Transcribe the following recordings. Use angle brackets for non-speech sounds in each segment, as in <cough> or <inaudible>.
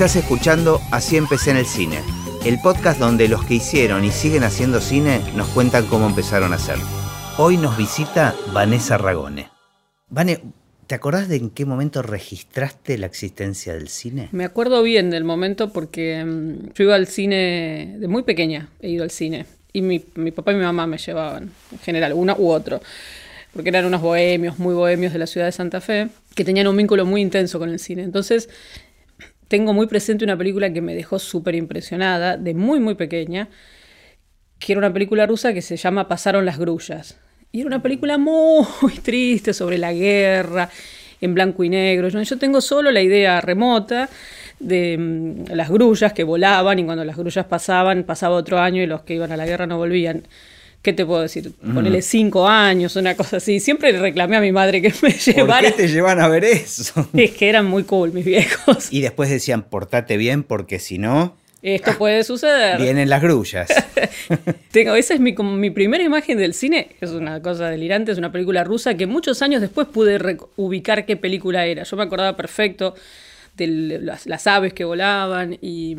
Estás escuchando Así empecé en el cine, el podcast donde los que hicieron y siguen haciendo cine nos cuentan cómo empezaron a hacerlo. Hoy nos visita Vanessa Ragone. Vane, ¿te acordás de en qué momento registraste la existencia del cine? Me acuerdo bien del momento porque mm, yo iba al cine de muy pequeña, he ido al cine. Y mi, mi papá y mi mamá me llevaban, en general, uno u otro. Porque eran unos bohemios, muy bohemios de la ciudad de Santa Fe, que tenían un vínculo muy intenso con el cine. Entonces, tengo muy presente una película que me dejó súper impresionada, de muy, muy pequeña, que era una película rusa que se llama Pasaron las grullas. Y era una película muy <laughs> triste sobre la guerra, en blanco y negro. Yo tengo solo la idea remota de mm, las grullas que volaban y cuando las grullas pasaban, pasaba otro año y los que iban a la guerra no volvían. ¿Qué te puedo decir? Ponele cinco años, una cosa así. Siempre reclamé a mi madre que me llevara. <laughs> ¿Por qué te llevan a ver eso? <laughs> Es que eran muy cool mis viejos. Y después decían, portate bien porque si no... Esto puede <laughs> suceder. Vienen las grullas. Tengo, esa es mi, mi primera imagen del cine. Es una cosa delirante, es una película rusa que muchos años después pude ubicar qué película era. Yo me acordaba perfecto de las, aves que volaban y,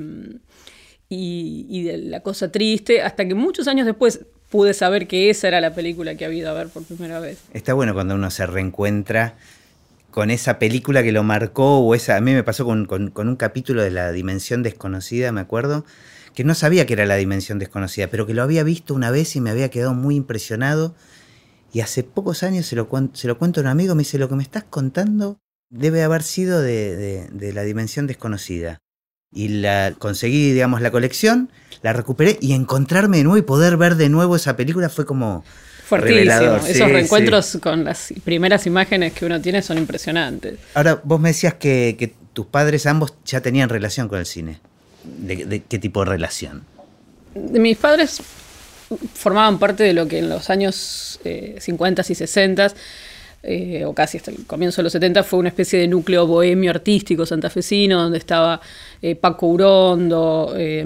y, y de la cosa triste, hasta que muchos años después pude saber que esa era la película que había ido a ver por primera vez. Está bueno cuando uno se reencuentra con esa película que lo marcó, o esa, a mí me pasó con, un capítulo de La Dimensión Desconocida, me acuerdo, que no sabía que era La Dimensión Desconocida, pero que lo había visto una vez y me había quedado muy impresionado. Y hace pocos años se lo, se lo cuento a un amigo, me dice, lo que me estás contando debe haber sido de, de La Dimensión Desconocida y la conseguí, digamos, la colección, la recuperé y encontrarme de nuevo y poder ver de nuevo esa película fue como fuertísimo. Esos reencuentros con las primeras imágenes que uno tiene son impresionantes. Ahora, vos me decías que, tus padres ambos ya tenían relación con el cine. ¿De, qué tipo de relación? Mis padres formaban parte de lo que en los años 50 eh, y 60 eh, o casi hasta el comienzo de los 70, fue una especie de núcleo bohemio artístico santafesino, donde estaba eh, Paco Urondo, eh,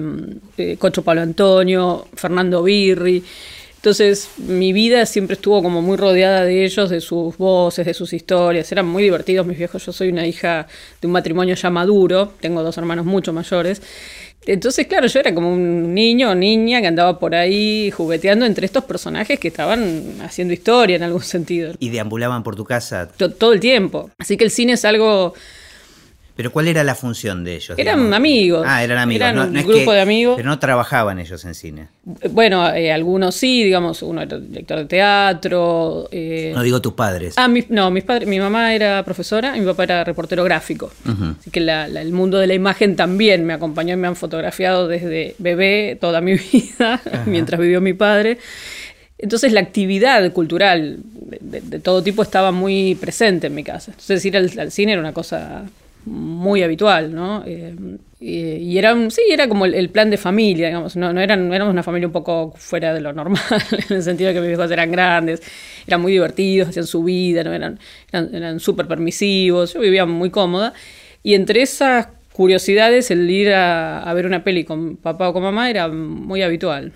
Cocho Pablo Antonio, Fernando Birri. Entonces mi vida siempre estuvo como muy rodeada de ellos, de sus voces, de sus historias. Eran muy divertidos mis viejos. Yo soy una hija de un matrimonio ya maduro, tengo dos hermanos mucho mayores. Entonces, claro, yo era como un niño o niña que andaba por ahí jugueteando entre estos personajes que estaban haciendo historia en algún sentido. ¿Y deambulaban por tu casa? todo el tiempo. Así que el cine es algo ¿Pero cuál era la función de ellos? Eran amigos. Ah, eran amigos. Eran un grupo de amigos. Pero no trabajaban ellos en cine. Bueno, eh, algunos sí, digamos, uno era director de teatro. Eh, no digo tus padres. Ah, no, mis padres, mi mamá era profesora y mi papá era reportero gráfico. Así que el mundo de la imagen también me acompañó y me han fotografiado desde bebé toda mi <laughs> vida, mientras vivió mi padre. Entonces la actividad cultural de, todo tipo estaba muy presente en mi casa. Entonces ir al cine era una cosa muy habitual, ¿no? Eh, y, era, sí, era como el, plan de familia, digamos, no, no eran, éramos una familia un poco fuera de lo normal, <laughs> en el sentido de que mis hijos eran grandes, eran muy divertidos, hacían su vida, ¿no? eran, eran, súper permisivos, yo vivía muy cómoda, y entre esas curiosidades el ir a, ver una peli con papá o con mamá era muy habitual.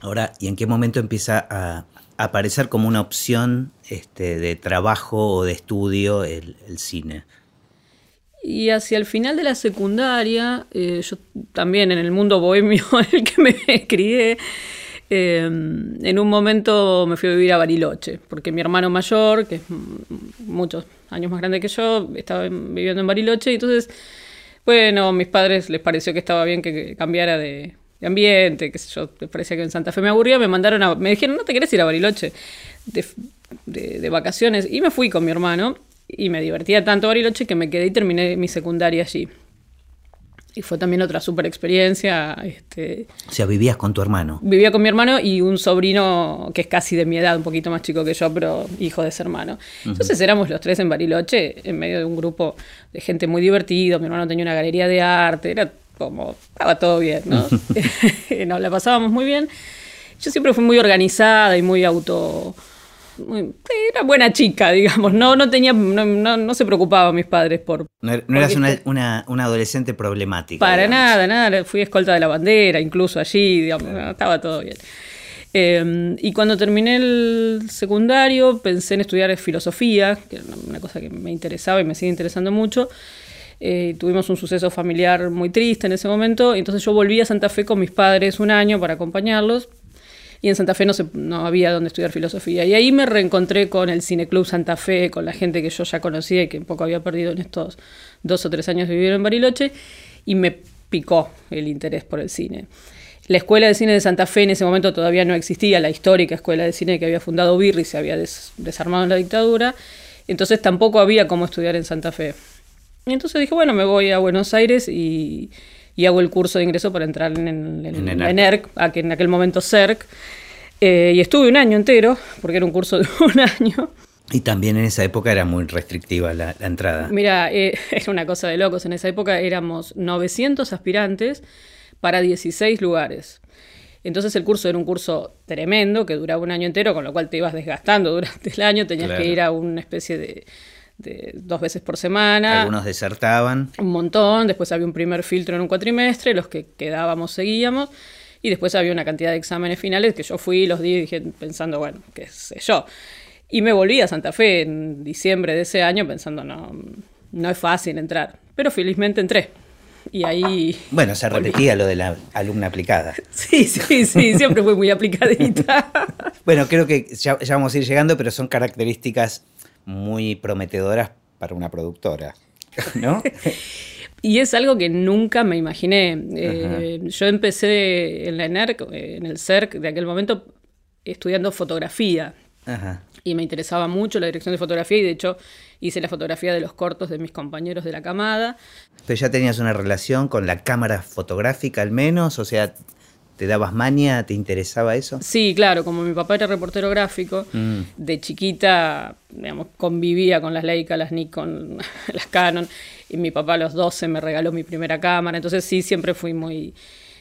Ahora, ¿y en qué momento empieza a aparecer como una opción este, de trabajo o de estudio el, el cine? Y hacia el final de la secundaria, eh, yo también en el mundo bohemio <laughs> en el que me crié, em, en un momento me fui a vivir a Bariloche, porque mi hermano mayor, que es muchos años más grande que yo, estaba viviendo en Bariloche, y entonces, bueno, a mis padres les pareció que estaba bien que cambiara de, ambiente, que yo, les parecía que en Santa Fe me aburría, me mandaron a, me dijeron, ¿no te querés ir a Bariloche de vacaciones? Y me fui con mi hermano y me divertía tanto Bariloche que me quedé y terminé mi secundaria allí. Y fue también otra super experiencia. Este, o sea, vivías con tu hermano. Vivía con mi hermano y un sobrino que es casi de mi edad, un poquito más chico que yo, pero hijo de ese hermano. Entonces éramos los tres en Bariloche, en medio de un grupo de gente muy divertido. Mi hermano tenía una galería de arte, era como, estaba todo bien, ¿no? <laughs> <laughs> Nos la pasábamos muy bien. Yo siempre fui muy organizada y muy auto era buena chica, digamos. No, no tenía, no, no, se preocupaba mis padres por. No, er, eras una, una, adolescente problemática. Para nada, nada. Fui escolta de la bandera, incluso allí, digamos, estaba todo bien. Em, y cuando terminé el secundario, pensé en estudiar filosofía, que era una cosa que me interesaba y me sigue interesando mucho. Eh, tuvimos un suceso familiar muy triste en ese momento, entonces yo volví a Santa Fe con mis padres un año para acompañarlos y en Santa Fe no, no había donde estudiar filosofía. Y ahí me reencontré con el Cineclub Santa Fe, con la gente que yo ya conocía y que un poco había perdido en estos dos o tres años de vivir en Bariloche, y me picó el interés por el cine. La Escuela de Cine de Santa Fe en ese momento todavía no existía, la histórica Escuela de Cine que había fundado Birri se había desarmado en la dictadura, entonces tampoco había cómo estudiar en Santa Fe. Y entonces dije, bueno, me voy a Buenos Aires y, hago el curso de ingreso para entrar en, en, ENERC, que en aquel momento CERC. Eh, y estuve un año entero, porque era un curso de <laughs> un año. Y también en esa época era muy restrictiva la, entrada. Mira, eh, <laughs> era una cosa de locos. En esa época éramos 900 aspirantes para 16 lugares. Entonces el curso era un curso tremendo que duraba un año entero, con lo cual te ibas desgastando durante el año, tenías que ir a una especie de, dos veces por semana. Algunos desertaban. Un montón, después había un primer filtro en un cuatrimestre, los que quedábamos seguíamos, y después había una cantidad de exámenes finales que yo fui, los di dije, pensando, bueno, qué sé yo. Y me volví a Santa Fe en diciembre de ese año pensando, no, no es fácil entrar, pero felizmente entré. Y ahí. <laughs> Bueno, se repetía lo de la alumna aplicada. <laughs> Sí, sí, sí, siempre fue muy aplicadita. <laughs> bueno, creo que ya, vamos a ir llegando, pero son características muy prometedoras para una productora, ¿no? <laughs> Y es algo que nunca me imaginé. Eh, yo empecé en la ENERC, en el CERC de aquel momento, estudiando fotografía. Y me interesaba mucho la dirección de fotografía y de hecho hice la fotografía de los cortos de mis compañeros de la camada. Pero ya tenías una relación con la cámara fotográfica al menos, o sea, ¿te dabas maña? ¿Te interesaba eso? Sí, claro, como mi papá era reportero gráfico, mm. de chiquita, digamos, convivía con las Leica, las Nikon, <laughs> las Canon, y mi papá a los 12 me regaló mi primera cámara, entonces sí, siempre fui muy...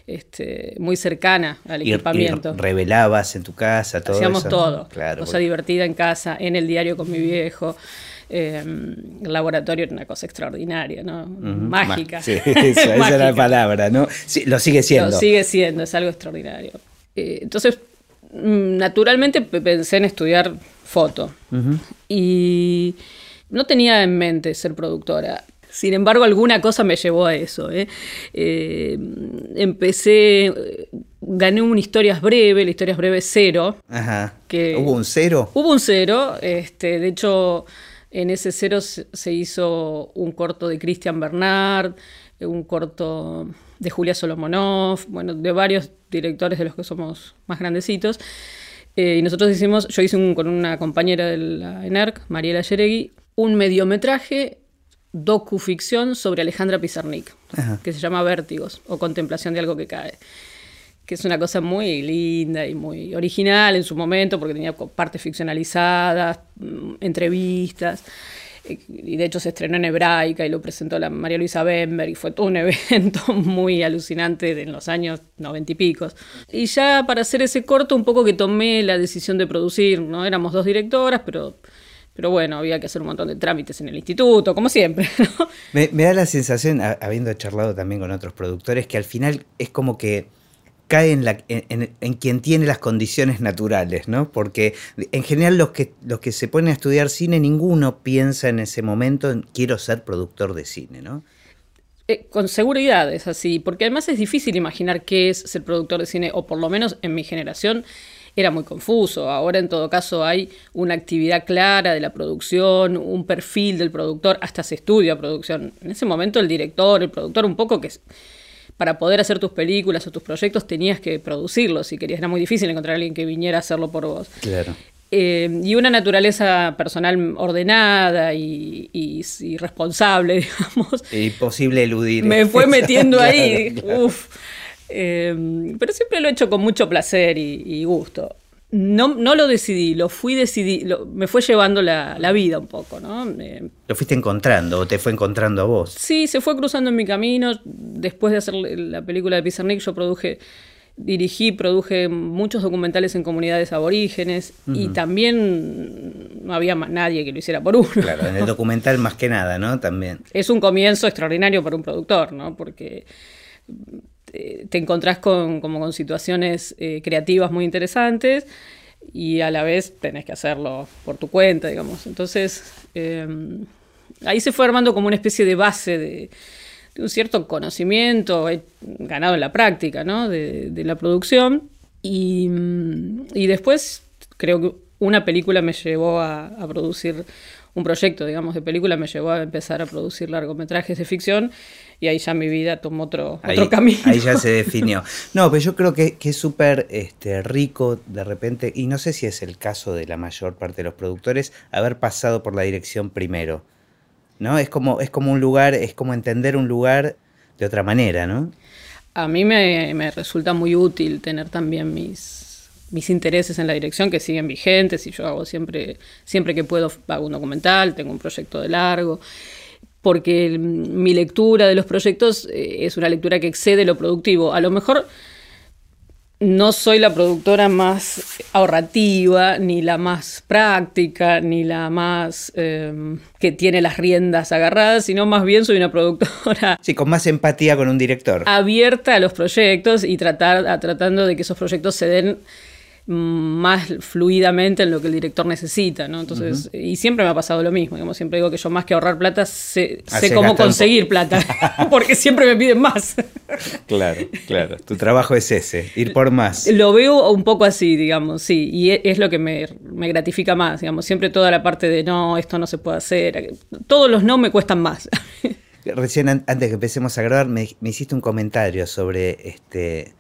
Este, muy cercana al equipamiento. Y revelabas en tu casa, todo Hacíamos todo. Claro, cosa divertida en casa, en el diario con mi viejo el em, laboratorio era una cosa extraordinaria, ¿no? Mágica. Sí, <laughs> <laughs> esa era la palabra, ¿no? lo sigue siendo. Lo sigue siendo, es algo extraordinario. Eh, entonces, mm, naturalmente pensé en estudiar foto. Y no tenía en mente ser productora. Sin embargo, alguna cosa me llevó a eso. ¿eh? Eh, empecé, gané un historias breve, la historias breve cero. Ajá. ¿Hubo un cero? Hubo un cero. Este, de hecho, en ese cero se hizo un corto de Christian Bernard, un corto de Julia Solomonov, bueno, de varios directores de los que somos más grandecitos. Eh, y nosotros hicimos, yo hice un, con una compañera de la ENERC, Mariela Yeregui, un mediometraje docuficción sobre Alejandra Pizarnik, que se llama Vértigos o Contemplación de algo que cae que es una cosa muy linda y muy original en su momento, porque tenía partes ficcionalizadas, mm, entrevistas, y de hecho se estrenó en hebraica y lo presentó la María Luisa Bemberg, y fue todo un <laughs> evento muy alucinante en los años noventa y pico. Y ya para hacer ese corto, un poco que tomé la decisión de producir, ¿no? Éramos dos directoras, pero pero bueno, había que hacer un montón de trámites en el instituto, como siempre. <laughs> Me, da la sensación, habiendo charlado también con otros productores, que al final es como que cae en, la, en, quien tiene las condiciones naturales, ¿no? Porque en general los que, los que se ponen a estudiar cine, ninguno piensa en ese momento en quiero ser productor de cine, ¿no? Eh, con seguridad es así, porque además es difícil imaginar qué es ser productor de cine, o por lo menos en mi generación era muy confuso. Ahora en todo caso hay una actividad clara de la producción, un perfil del productor, hasta se estudia producción. En ese momento el director, el productor, un poco que para poder hacer tus películas o tus proyectos tenías que producirlos. Si querías, era muy difícil encontrar a alguien que viniera a hacerlo por vos. Claro. Eh, y una naturaleza personal ordenada y, responsable, <laughs> digamos. Imposible eludir. Me fue <laughs> metiendo ahí. Uf. Eh, pero siempre lo he hecho con mucho placer y gusto. No, no lo decidí, lo fui decidí, me fue llevando la, vida un poco, ¿no? ¿Lo fuiste encontrando o te fue encontrando a vos? Sí, se fue cruzando en mi camino. Después de hacer la película de Pizarnik, yo produje, dirigí, produje muchos documentales en comunidades aborígenes y también no había nadie que lo hiciera por uno. Claro, en el documental más que nada, ¿no? También. Es un comienzo extraordinario para un productor, ¿no? Porque te encontrás con, como con situaciones eh, creativas muy interesantes y a la vez tenés que hacerlo por tu cuenta, digamos. Entonces, em, ahí se fue armando como una especie de base de, un cierto conocimiento ganado en la práctica ¿no? de, la producción. Y, y, después creo que una película me llevó a producir un proyecto, digamos, de película me llevó a empezar a producir largometrajes de ficción y ahí ya mi vida tomó otro, otro camino. Ahí ya se <laughs> definió. No, pero yo creo que, que es súper este, rico de repente, y no sé si es el caso de la mayor parte de los productores, haber pasado por la dirección primero. ¿No? Es como, es como un lugar, es como entender un lugar de otra manera, ¿no? A mí me, me resulta muy útil tener también mis, mis intereses en la dirección que siguen vigentes y yo hago siempre, siempre que puedo hago un documental, tengo un proyecto de largo, porque mi lectura de los proyectos eh, es una lectura que excede lo productivo. A lo mejor no soy la productora más ahorrativa, ni la más práctica, ni la más em, que tiene las riendas agarradas, sino más bien soy una productora. <laughs> Sí, con más empatía con un director. Abierta a los proyectos y tratar, a, tratando de que esos proyectos se den más fluidamente en lo que el director necesita, ¿no? Entonces, y siempre me ha pasado lo mismo, digamos, siempre digo que yo más que ahorrar plata sé, sé cómo conseguir plata, <laughs> porque siempre me piden más. Claro, claro, tu trabajo es ese, ir por más. Lo veo un poco así, digamos, sí, y e, es lo que me, gratifica más, digamos, siempre toda la parte de no, esto no se puede hacer, todos los no me cuestan más. Recién antes que empecemos a grabar me, me hiciste un comentario sobre este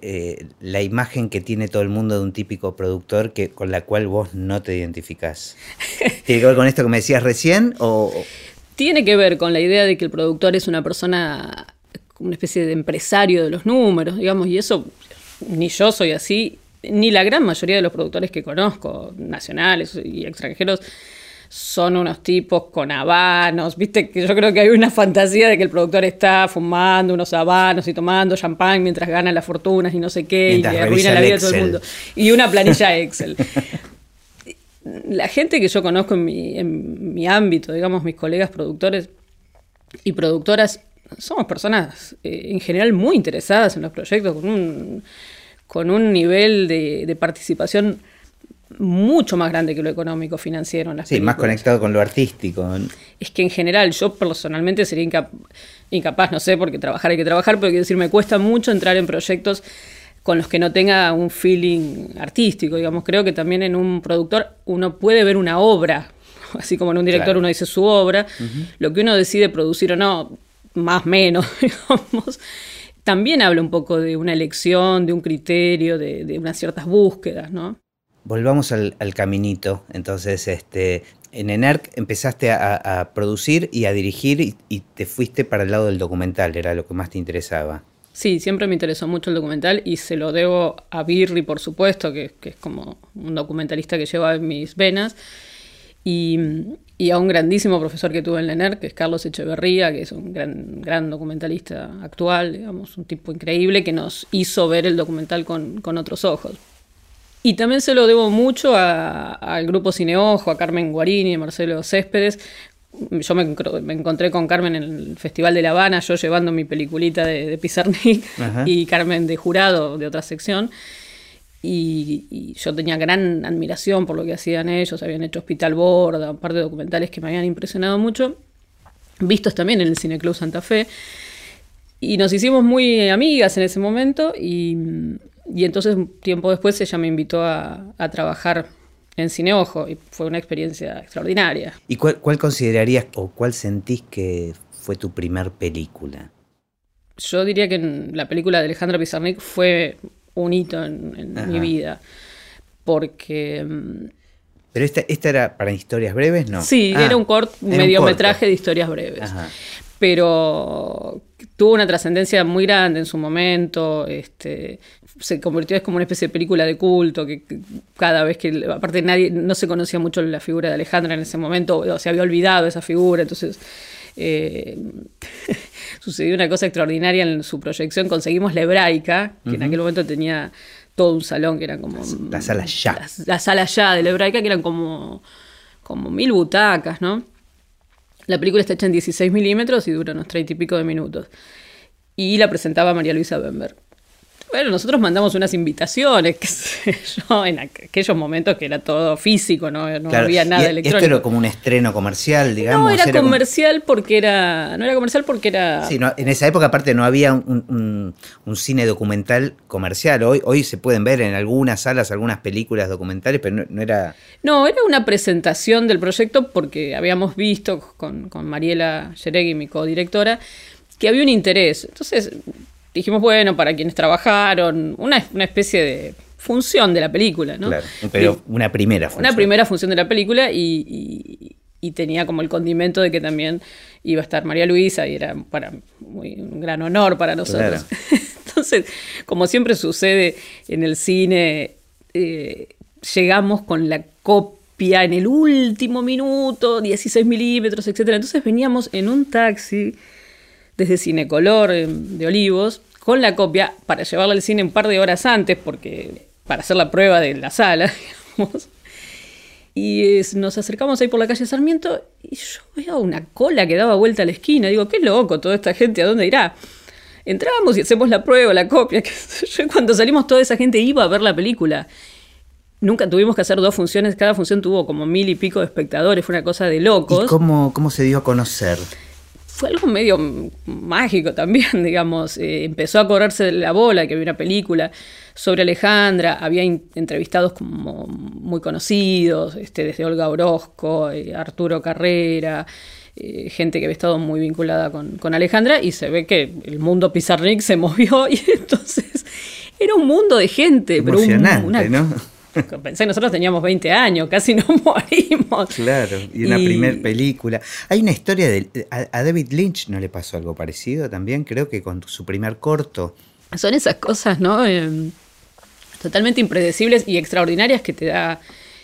eh, la imagen que tiene todo el mundo de un típico productor que, con la cual vos no te identificás. <laughs> ¿Tiene que ver con esto que me decías recién? O... Tiene que ver con la idea de que el productor es una persona, una especie de empresario de los números, digamos, y eso ni yo soy así, ni la gran mayoría de los productores que conozco, nacionales y extranjeros, son unos tipos con habanos, viste que yo creo que hay una fantasía de que el productor está fumando unos habanos y tomando champán mientras gana las fortunas y no sé qué, y arruina la vida de todo el mundo. Y una planilla Excel. <laughs> la gente que yo conozco en mi, en mi ámbito, digamos, mis colegas productores y productoras, somos personas eh, en general muy interesadas en los proyectos, con un, con un nivel de, de participación mucho más grande que lo económico financiero en las Sí, más conectado con lo artístico. Es que en general yo personalmente sería incapaz, no sé, porque trabajar hay que trabajar, pero quiero decir, me cuesta mucho entrar en proyectos con los que no tenga un feeling artístico, digamos, creo que también en un productor uno puede ver una obra, <laughs> así como en un director uno dice su obra, lo que uno decide producir o no, más menos, <laughs> digamos, también habla un poco de una elección, de un criterio, de, de unas ciertas búsquedas, ¿no? Volvamos al, caminito. Entonces, este, en ENERC empezaste a, producir y a dirigir y, te fuiste para el lado del documental, era lo que más te interesaba. Sí, siempre me interesó mucho el documental y se lo debo a Birri, por supuesto, que, es como un documentalista que lleva en mis venas, y, a un grandísimo profesor que tuve en ENERC, que es Carlos Echeverría, que es un gran, gran documentalista actual, digamos, un tipo increíble que nos hizo ver el documental con, con otros ojos. Y también se lo debo mucho al grupo Cineojo, a Carmen Guarini, a Marcelo Céspedes. Yo me, encontré con Carmen en el Festival de La Habana, yo llevando mi peliculita de, de Pizarnik <laughs> y Carmen de jurado de otra sección. Y, yo tenía gran admiración por lo que hacían ellos, habían hecho Hospital Borda, un par de documentales que me habían impresionado mucho, vistos también en el Cineclub Santa Fe. Y nos hicimos muy amigas en ese momento y, y entonces, tiempo después, ella me invitó a, trabajar en Cine Ojo y fue una experiencia extraordinaria. ¿Y cuál, considerarías o cuál sentís que fue tu primer película? Yo diría que la película de Alejandro Pizarnik fue un hito en, mi vida. Porque. Mm, ¿Pero esta, esta era para historias breves, no? Sí, era ah, un, corto, mediometraje de historias breves. Pero tuvo una trascendencia muy grande en su momento. Este, se convirtió es como una especie de película de culto, que, cada vez que, aparte nadie, no se conocía mucho la figura de Alejandra en ese momento, o se había olvidado esa figura, entonces eh, <laughs> sucedió una cosa extraordinaria en su proyección, conseguimos la hebraica, que en aquel momento tenía todo un salón que eran como... La, sala ya. La, sala ya de la hebraica, que eran como, como mil butacas, ¿no? La película está hecha en 16 milímetros y dura unos 30 y pico de minutos. Y la presentaba María Luisa Bember Bueno, nosotros mandamos unas invitaciones, <laughs> qué sé yo, en aquellos momentos que era todo físico, no, no Claro, había nada y electrónico. Esto era como un estreno comercial, digamos. no, era, comercial porque era. No era comercial porque era. Sí, no, en esa época aparte no había un, un- un cine documental comercial. Hoy, hoy se pueden ver en algunas salas algunas películas documentales, pero no, no era... No, era una presentación del proyecto porque habíamos visto con, con Mariela Yeregui, mi codirectora, que había un interés. Entonces dijimos, bueno, para quienes trabajaron, una, una especie de función de la película, ¿no? Claro, pero una primera función. Una primera función de la película y, y- y tenía como el condimento de que también iba a estar María Luisa y era para muy, un gran honor para nosotros. <laughs> Entonces, como siempre sucede en el cine, eh, llegamos con la copia en el último minuto, 16 milímetros, etc. Entonces veníamos en un taxi desde Cinecolor eh, de Olivos con la copia para llevarla al cine un par de horas antes porque para hacer la prueba de la sala, <laughs> digamos. Y nos acercamos ahí por la calle Sarmiento y yo veo una cola que daba vuelta a la esquina. Digo, qué loco toda esta gente, ¿a dónde irá? Entramos y hacemos la prueba, la copia. <laughs> cuando salimos toda esa gente iba a ver la película. Nunca tuvimos que hacer dos funciones, cada función tuvo como mil y pico de espectadores, fue una cosa de locos ¿Y cómo, cómo se dio a conocer? Fue algo medio mágico también, <laughs> digamos. Eh, empezó a correrse la bola, que había una película sobre Alejandra, había entrevistados como muy conocidos, este, desde Olga Orozco, eh, Arturo Carrera, eh, gente que había estado muy vinculada con, con Alejandra, y se ve que el mundo Pizarnik se <laughs> movió, y entonces era un mundo de gente. pero un- ¿no? <laughs> Pensé que nosotros teníamos 20 años, casi nos <laughs> morimos. Claro, y una Y- primer película. Hay una historia de... A, a David Lynch no le pasó algo parecido también, creo que con su primer corto. Son esas cosas, ¿no? Eh, totalmente impredecibles y extraordinarias que te da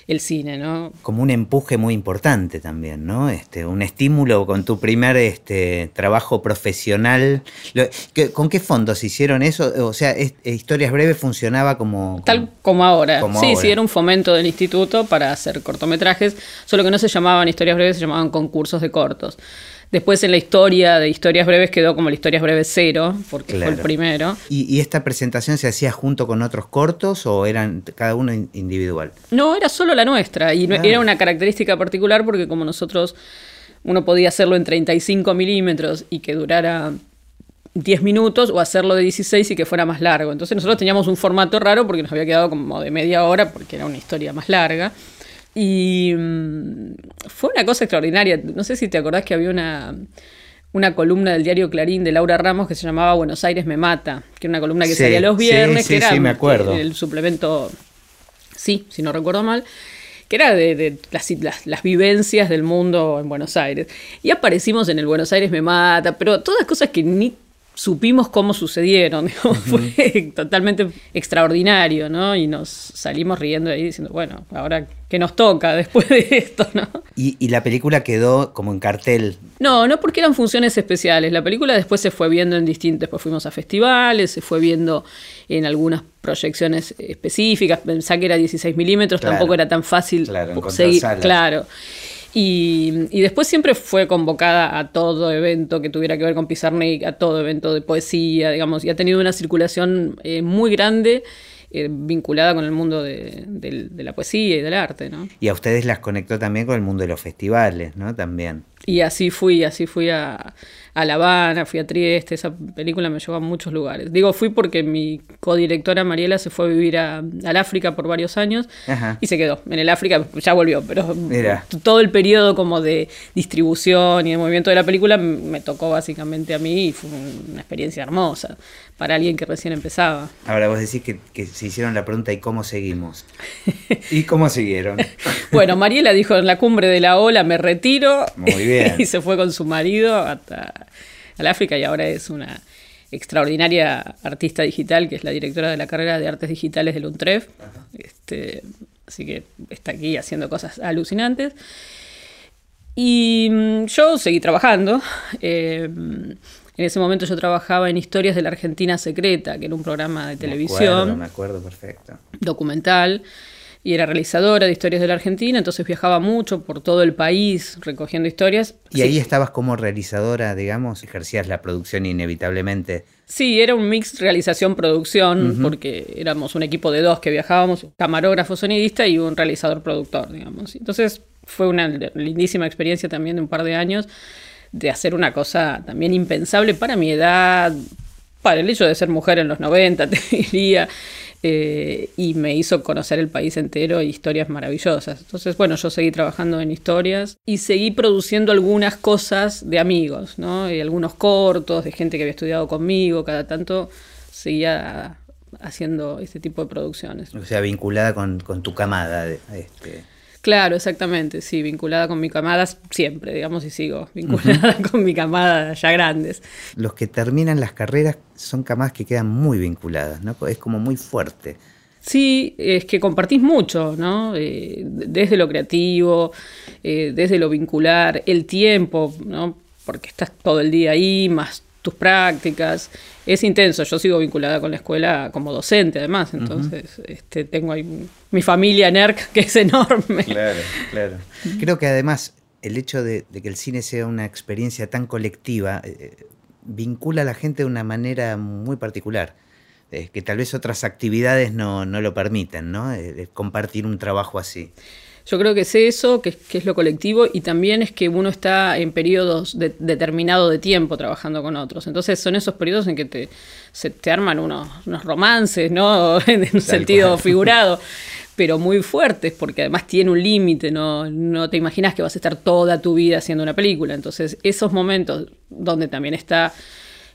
el cine, ¿no? como un empuje muy importante también, ¿no? Este, un estímulo con tu primer este, trabajo profesional. Lo- ¿qué- ¿Con qué fondos hicieron eso? O sea, es- Historias Breves funcionaba como... Tal como ahora. Como sí, ahora. sí, era un fomento del instituto para hacer cortometrajes, solo que no se llamaban historias breves, se llamaban concursos de cortos. Después en la historia de historias breves quedó como la historias breves cero, porque fue el primero. ¿Y, y esta presentación se hacía junto con otros cortos o eran cada uno in- individual? No, era solo la nuestra y Ah. era una característica particular porque como nosotros, uno podía hacerlo en 35 milímetros y que durara 10 minutos o hacerlo de 16 y que fuera más largo. Entonces nosotros teníamos un formato raro porque nos había quedado como de media hora porque era una historia más larga. Y mm, fue una cosa extraordinaria. No sé si te acordás que había una, una columna del diario Clarín de Laura Ramos que se llamaba Buenos Aires me mata, que era una columna que Sí, salía los viernes, sí, que era sí, me acuerdo. el suplemento sí, si no recuerdo mal, que era de, de las, las- las vivencias del mundo en Buenos Aires. Y aparecimos en el Buenos Aires me mata, pero todas cosas que ni supimos cómo sucedieron, <laughs> digamos, fue totalmente extraordinario, ¿no? Y nos salimos riendo de ahí diciendo, bueno, ahora qué nos toca después de esto, ¿no? Y, y la película quedó como en cartel. No, no porque eran funciones especiales. La película después se fue viendo en distintos, después fuimos a festivales, se fue viendo en algunas proyecciones específicas. Pensá que era 16 milímetros, Claro. tampoco era tan fácil Claro, encontrar seguir. salas. Claro. Y, y después siempre fue convocada a todo evento que tuviera que ver con Pizarnik, a todo evento de poesía, digamos, y ha tenido una circulación eh, muy grande eh, vinculada con el mundo de, de la poesía y del arte, ¿no? Y a ustedes las conectó también con el mundo de los festivales, ¿no? También. Y así fui, así fui a, a La Habana, fui a Trieste, esa película me llevó a muchos lugares. Digo, fui porque mi codirectora Mariela se fue a vivir a- al África por varios años Ajá. y se quedó. En el África ya volvió, pero Mira. todo el periodo como de distribución y de movimiento de la película me tocó básicamente a mí y fue una experiencia hermosa para alguien que recién empezaba. Ahora vos decís que, que se hicieron la pregunta ¿y cómo seguimos? <laughs> ¿Y cómo siguieron? <laughs> Bueno, Mariela dijo en la cumbre de la ola me retiro. Muy bien. <laughs> y se fue con su marido hasta al África y ahora es una extraordinaria artista digital que es la directora de la carrera de artes digitales del UNTREF. Este, así que está aquí haciendo cosas alucinantes. Y mm, yo seguí trabajando. eh, en ese momento yo trabajaba en Historias de la Argentina Secreta, que era un programa de Me televisión acuerdo, me acuerdo perfecto. documental y era realizadora de historias de la Argentina, entonces viajaba mucho por todo el país recogiendo historias. Y ahí estabas como realizadora, digamos, ejercías la producción inevitablemente. Sí, era un mix realización-producción, porque éramos un equipo de dos que viajábamos, camarógrafo, sonidista y un realizador productor, digamos. Entonces fue una lindísima experiencia también de un par de años de hacer una cosa también impensable para mi edad, el hecho de ser mujer en los 90, <laughs> te diría. Eh, y me hizo conocer el país entero y historias maravillosas. Entonces, bueno, yo seguí trabajando en historias y seguí produciendo algunas cosas de amigos, ¿no? Y algunos cortos de gente que había estudiado conmigo, cada tanto seguía haciendo este tipo de producciones. O sea, vinculada con, con tu camada. Este. Claro, exactamente, sí, vinculada con mi camada siempre, digamos, y sigo vinculada con mi camada ya grandes. Los que terminan las carreras son camadas que quedan muy vinculadas, ¿no? Es como muy fuerte. Sí, es que compartís mucho, ¿no? Eh, desde lo creativo, eh, desde lo vincular, el tiempo, ¿no? Porque estás todo el día ahí, más tus prácticas. Es intenso, yo sigo vinculada con la escuela como docente además, entonces este, tengo ahí mi familia NERC que es enorme. Claro, claro. Creo que además el hecho de, que el cine sea una experiencia tan colectiva eh, vincula a la gente de una manera muy particular. Eh, que tal vez otras actividades no, no lo permiten, ¿no? Eh, compartir un trabajo así. Yo creo que es eso, que, es lo colectivo, y también es que uno está en periodos determinados de tiempo trabajando con otros. Entonces son esos periodos en que te, se te arman unos, romances, ¿no? <laughs> en un sentido figurado, pero muy fuertes, porque además tiene un límite, ¿no? no te imaginas que vas a estar toda tu vida haciendo una película. Entonces esos momentos donde también está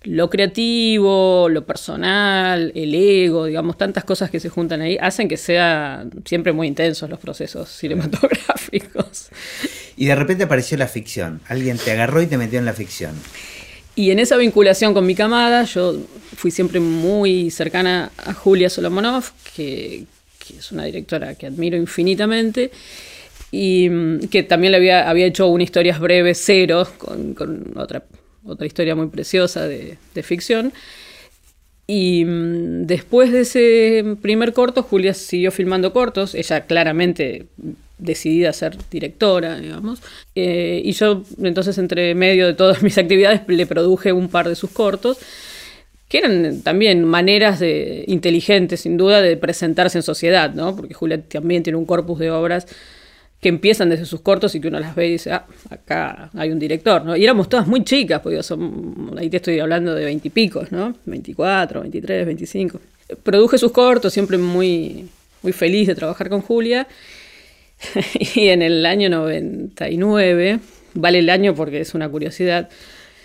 lo creativo, lo personal, el ego, digamos, tantas cosas que se juntan ahí, hacen que sean siempre muy intensos los procesos cinematográficos. Y de repente apareció la ficción. Alguien te agarró y te metió en la ficción. Y en esa vinculación con mi camada, yo fui siempre muy cercana a Julia Solomonov, que, es una directora que admiro infinitamente y mm, que también le había, había hecho una historias breves cero con, con otra otra historia muy preciosa de, ficción. Y mm, después de ese primer corto, Julia siguió filmando cortos, ella claramente decidida a ser directora, digamos. Eh, y yo entonces, entre medio de todas <laughs> mis actividades, le produje un par de sus cortos, que eran también maneras de, inteligentes, sin duda, de presentarse en sociedad, ¿no? porque Julia también tiene un corpus de obras que empiezan desde sus cortos y que uno las ve y dice, ah, acá hay un director, ¿no? Y éramos todas muy chicas, porque son, ahí te estoy hablando de veintipicos, ¿no? 24, 23, 25. Produje sus cortos, siempre muy, muy feliz de trabajar con Julia. <laughs> y en el año 99, vale el año porque es una curiosidad,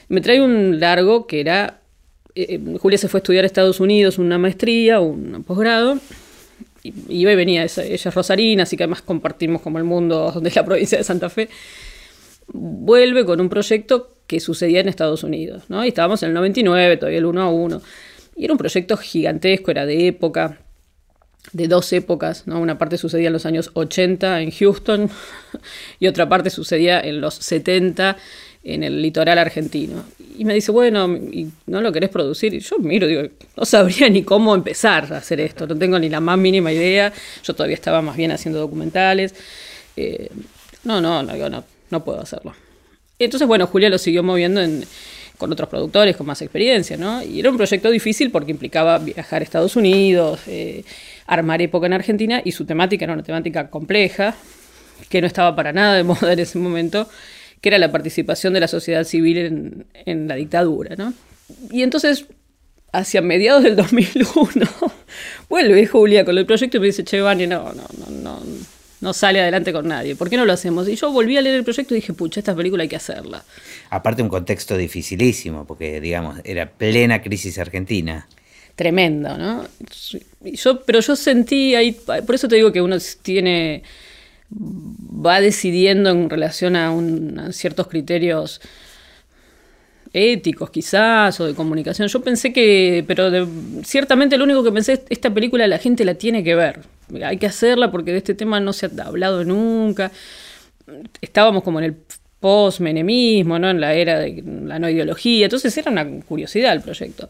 me trae un largo que era, eh, eh, Julia se fue a estudiar a Estados Unidos una maestría, un posgrado, iba y venía, ella, es rosarina, así que además compartimos como el mundo de la provincia de Santa Fe, vuelve con un proyecto que sucedía en Estados Unidos, ¿no? Y estábamos en el 99, todavía el 1 a 1. Y era un proyecto gigantesco, era de época, de dos épocas, ¿no? Una parte sucedía en los años 80 en Houston <laughs> y otra parte sucedía en los 70 en el litoral argentino. Y me dice, bueno, ¿y no lo querés producir? Y yo miro, digo, no sabría ni cómo empezar a hacer esto, no tengo ni la más mínima idea, yo todavía estaba más bien haciendo documentales. Eh, no, no, no, no, no puedo hacerlo. Entonces, bueno, Julia lo siguió moviendo con otros productores con más experiencia, ¿no? Y era un proyecto difícil porque implicaba viajar a Estados Unidos, eh, armar época en Argentina, y su temática era una temática compleja, que no estaba para nada de <laughs> moda en ese momento que era la participación de la sociedad civil en, la dictadura. ¿no? Y entonces, hacia mediados del 2001, <laughs> vuelve Julia con el proyecto y me dice, che, Vani, no, no, no, no, no sale adelante con nadie, ¿por qué no lo hacemos? Y yo volví a leer el proyecto y dije, pucha, esta película hay que hacerla. Aparte un contexto dificilísimo, porque digamos, era plena crisis argentina. Tremendo, ¿no? Yo, pero yo sentí ahí, por eso te digo que uno tiene va decidiendo en relación a, ciertos criterios éticos quizás o de comunicación. Yo pensé que, pero ciertamente lo único que pensé, esta película la gente la tiene que ver. Hay que hacerla porque de este tema no se ha hablado nunca. Estábamos como en el post-menemismo, ¿no? en la era de la no ideología, entonces era una curiosidad el proyecto.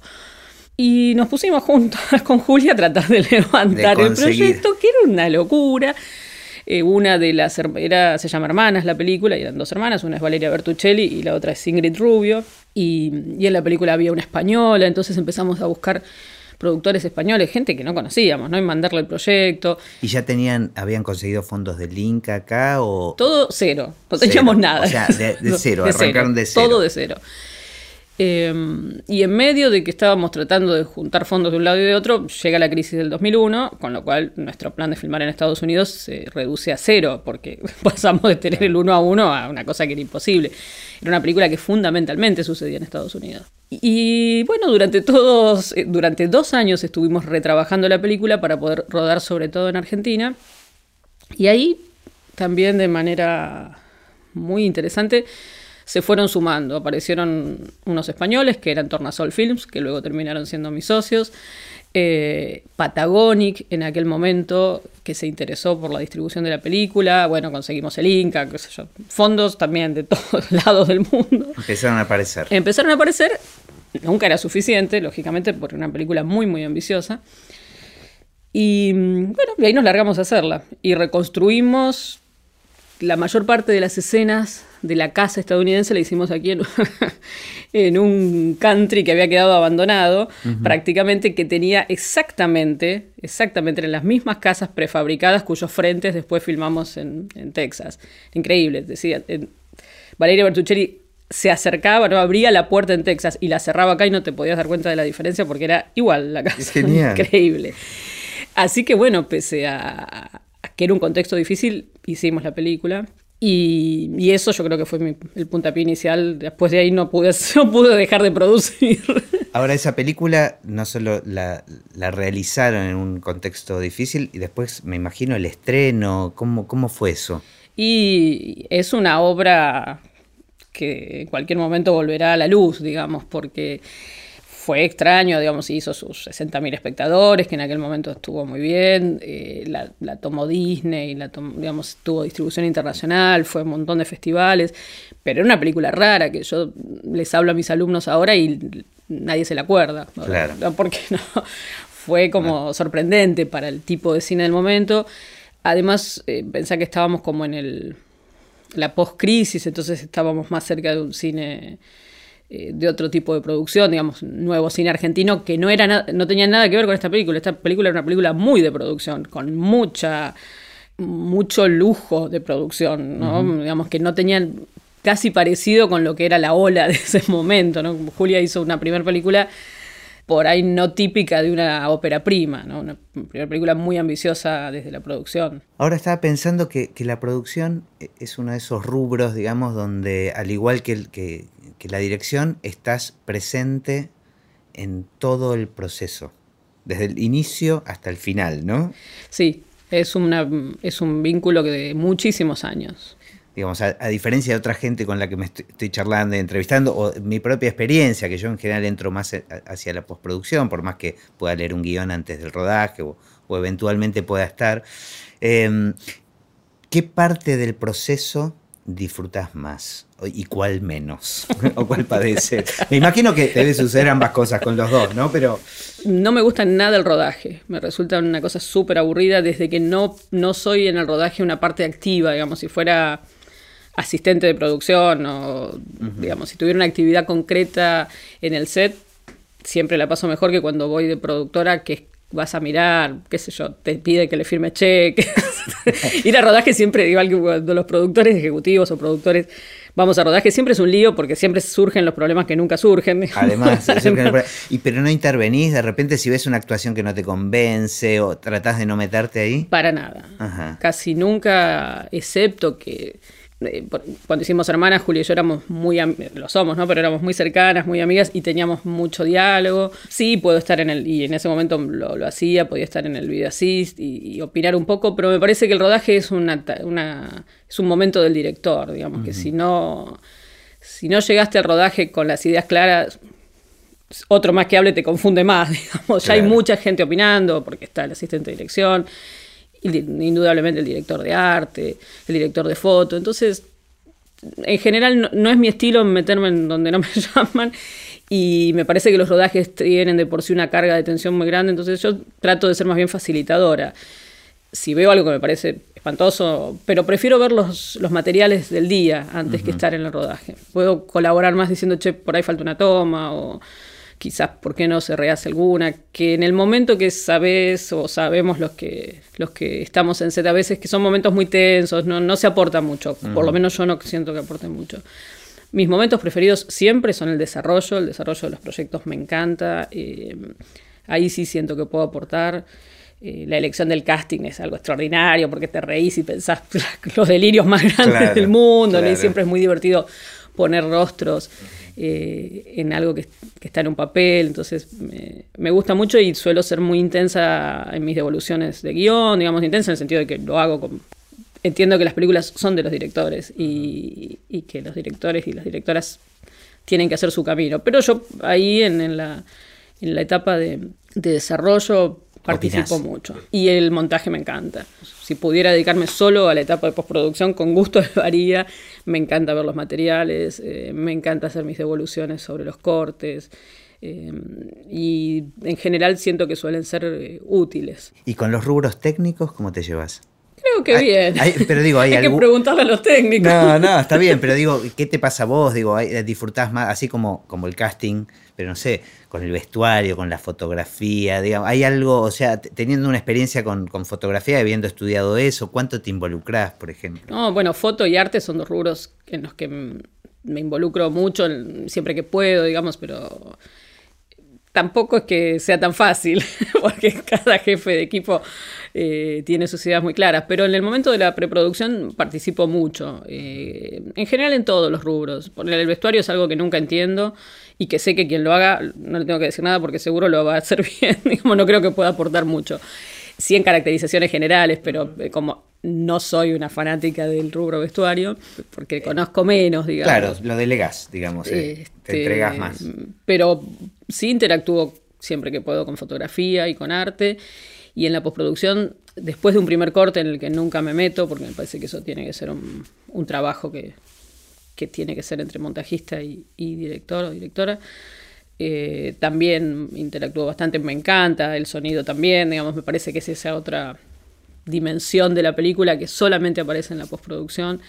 Y nos pusimos juntos <laughs> con Julia a tratar de levantar De el proyecto, que era una locura. Eh, una de las era, se llama Hermanas la película, y eran dos hermanas, una es Valeria Bertuccelli y la otra es Ingrid Rubio. Y, y en la película había una española, entonces empezamos a buscar productores españoles, gente que no conocíamos, ¿no? Y mandarle el proyecto. ¿Y ya tenían, habían conseguido fondos del Inca acá o...? Todo cero, no Cero. teníamos nada. O sea, de- <laughs> de cero, arrancaron de cero. Todo de cero. Eh, y en medio de que estábamos tratando de juntar fondos de un lado y de otro, llega la crisis del 2001, con lo cual nuestro plan de filmar en Estados Unidos se reduce a cero, porque <laughs> pasamos de tener el uno a uno a una cosa que era imposible. Era una película que fundamentalmente sucedía en Estados Unidos. Y bueno, durante todos, eh, durante dos años estuvimos retrabajando la película para poder rodar sobre todo en Argentina. Y ahí también de manera muy interesante se fueron sumando. Aparecieron unos españoles que eran Tornasol Films, que luego terminaron siendo mis socios. Eh, Patagonic en aquel momento, que se interesó por la distribución de la película. Bueno, conseguimos el Inca, qué sé yo. Fondos también de <laughs> todos lados del mundo. Empezaron a aparecer. Empezaron a aparecer, nunca era suficiente, lógicamente, porque era una película muy, muy ambiciosa. Y mm, bueno, de ahí nos largamos a hacerla. Y reconstruimos la mayor parte de las escenas de la casa estadounidense, la hicimos aquí en, <laughs> en un country que había quedado abandonado, prácticamente que tenía exactamente, exactamente en las mismas casas prefabricadas cuyos frentes después filmamos en, en Texas. Increíble, decía. en- Valeria Bertuccelli se acercaba, no abría la puerta en Texas y la cerraba acá y no te podías dar cuenta de la diferencia porque era igual la casa. Genial. <laughs> Increíble. Así que bueno, pese a que era un contexto difícil, hicimos la película. Y, y eso yo creo que fue mi- el puntapié inicial. Después de ahí no pude, <laughs> no pude dejar de producir. Ahora, esa película no solo la, la realizaron en un contexto difícil, y después me imagino el estreno, ¿cómo, cómo fue eso? Y es una obra que en cualquier momento volverá a la luz, digamos, porque fue extraño, digamos, hizo sus 60.000 espectadores, que en aquel momento estuvo muy bien, eh, la, la tomó Disney, la tom- digamos, tuvo distribución internacional, fue un montón de festivales, pero era una película rara que yo les hablo a mis alumnos ahora y nadie se la acuerda, ¿no? Claro. Porque no, fue como sorprendente para el tipo de cine del momento. Además, eh, pensá que estábamos como en el la post-crisis, entonces estábamos más cerca de un cine de otro tipo de producción, digamos, nuevo cine argentino, que no, era no tenía nada que ver con esta película. Esta película era una película muy de producción, con mucha mucho lujo de producción, ¿no? Digamos que no tenían casi parecido con lo que era la ola de ese momento, ¿no? Julia hizo una primera película por ahí no típica de una ópera prima, ¿no? Una primera película muy ambiciosa desde la producción. Ahora estaba pensando que, que la producción e- es uno de esos rubros, digamos, donde al igual que, el- que- que la dirección, estás presente en todo el proceso, desde el inicio hasta el final, ¿no? Sí, es, una, es un vínculo que de muchísimos años. Digamos, a, a diferencia de otra gente con la que me estoy, estoy charlando y entrevistando, o mi propia experiencia, que yo en general entro más a- hacia la postproducción, por más que pueda leer un guion antes del rodaje o, o eventualmente pueda estar. eh, ¿Qué parte del proceso disfrutas más? ¿Y cuál menos? <laughs> ¿O cuál padeces? Me imagino que debe suceder ambas cosas con los dos, ¿no? Pero No me gusta nada el rodaje, me resulta una cosa súper aburrida desde que no, no soy en el rodaje una parte activa, digamos, si fuera asistente de producción o, digamos, si tuviera una actividad concreta en el set, siempre la paso mejor que cuando voy de productora, que vas a mirar, qué sé yo, te pide que le firme cheque. <laughs> Ir a rodaje siempre, igual que cuando los productores ejecutivos o productores vamos a rodaje, siempre es un lío porque siempre surgen los problemas que nunca surgen. Además, <laughs> y pero no intervenís de repente si ves una actuación que no te convence o tratás de no meterte ahí. Para nada. Ajá. Casi nunca, excepto que cuando hicimos hermanas, Julia y yo éramos muy, lo somos, ¿no? Pero éramos muy cercanas, muy amigas y teníamos mucho diálogo. Sí, puedo estar en el, y en ese momento lo, lo hacía, podía estar en el video assist y, y opinar un poco, pero me parece que el rodaje es una, una es un momento del director, digamos, que si no, si no llegaste al rodaje con las ideas claras, otro más que hable te confunde más, <laughs> digamos. Ya hay mucha gente opinando, porque está el asistente de dirección, indudablemente el director de arte, el director de foto. Entonces, en general no, no es mi estilo meterme en donde no me <laughs> llaman. y me parece que los rodajes tienen de por sí una carga de tensión muy grande, entonces yo trato de ser más bien facilitadora. Si veo algo que me parece espantoso, pero prefiero ver los, los materiales del día antes que estar en el rodaje. Puedo colaborar más diciendo, che, por ahí falta una toma o quizás por qué no se rehace alguna, que en el momento que sabes o sabemos los que, los que estamos en set a veces que son momentos muy tensos, no, no se aporta mucho, por lo menos yo no siento que aporte mucho. Mis momentos preferidos siempre son el desarrollo, el desarrollo de los proyectos me encanta, eh, ahí sí siento que puedo aportar. Eh, la elección del casting es algo extraordinario porque te reís y pensás <laughs> los delirios más grandes del mundo, y siempre es muy divertido poner rostros eh, en algo que, está en un papel, entonces me, gusta mucho y suelo ser muy intensa en mis devoluciones de guion, digamos intensa en el sentido de que lo hago con... Entiendo que las películas son de los directores y, que los directores y las directoras tienen que hacer su camino, pero yo ahí en, la, en la etapa de, de desarrollo participo mucho. Y el montaje me encanta. Si pudiera dedicarme solo a la etapa de postproducción, con gusto <laughs> lo haría. Me encanta ver los materiales, eh, me encanta hacer mis devoluciones sobre los cortes. Eh, y en general siento que suelen ser eh, útiles. ¿Y con los rubros técnicos cómo te llevas? Creo que bien. pero digo, hay, <laughs> que preguntarle a los técnicos. No, no, está bien, pero digo, ¿qué te pasa a vos? Digo, disfrutás más, así como, como el casting, pero no sé, con el vestuario, con la fotografía, digamos, hay algo, o sea, teniendo una experiencia con, fotografía, habiendo estudiado eso, ¿cuánto te involucras, por ejemplo? No, bueno, foto y arte son dos rubros en los que me involucro mucho siempre que puedo, digamos, pero tampoco es que sea tan fácil, <laughs> porque cada jefe de equipo eh, tiene sus ideas muy claras, pero en el momento de la preproducción participo mucho, eh, en general en todos los rubros. Poner el vestuario es algo que nunca entiendo y que sé que quien lo haga, no le tengo que decir nada porque seguro lo va a hacer <laughs> bien, no creo que pueda aportar mucho. Sí en caracterizaciones generales, pero eh, como no soy una fanática del rubro vestuario, porque conozco menos, digamos. Claro, lo delegas, digamos, te este, entregas más. Pero sí interactúo siempre que puedo con fotografía y con arte. Y en la postproducción, después de un primer corte en el que nunca me meto, porque me parece que eso tiene que ser un, trabajo que, tiene que ser entre montajista y, director o directora, eh, también interactúo bastante, me encanta el sonido también, digamos, me parece que es esa otra dimensión de la película que solamente aparece en la postproducción.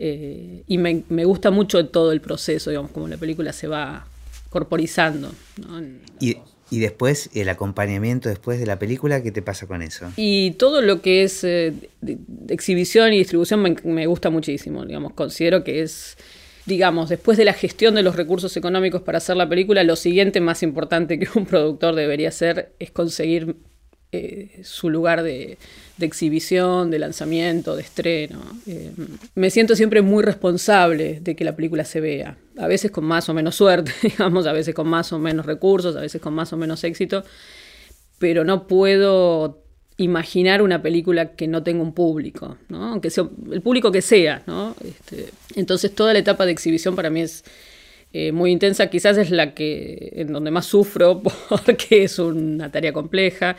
Eh, y me, gusta mucho todo el proceso, digamos, como la película se va corporizando. Y, después, el acompañamiento después de la película, ¿qué te pasa con eso? Y todo lo que es eh, exhibición y distribución me, me, gusta muchísimo, digamos, considero que es, digamos, después de la gestión de los recursos económicos para hacer la película, lo siguiente más importante que un productor debería hacer es conseguir eh, su lugar de, exhibición, de lanzamiento, de estreno. Eh, me siento siempre muy responsable de que la película se vea, a veces con más o menos suerte, <laughs> digamos, a veces con más o menos recursos, a veces con más o menos éxito, pero no puedo imaginar una película que no tenga un público, ¿no? aunque sea el público que sea. ¿no? Este, entonces toda la etapa de exhibición para mí es eh, muy intensa, quizás es la que en donde más sufro <laughs> porque es una tarea compleja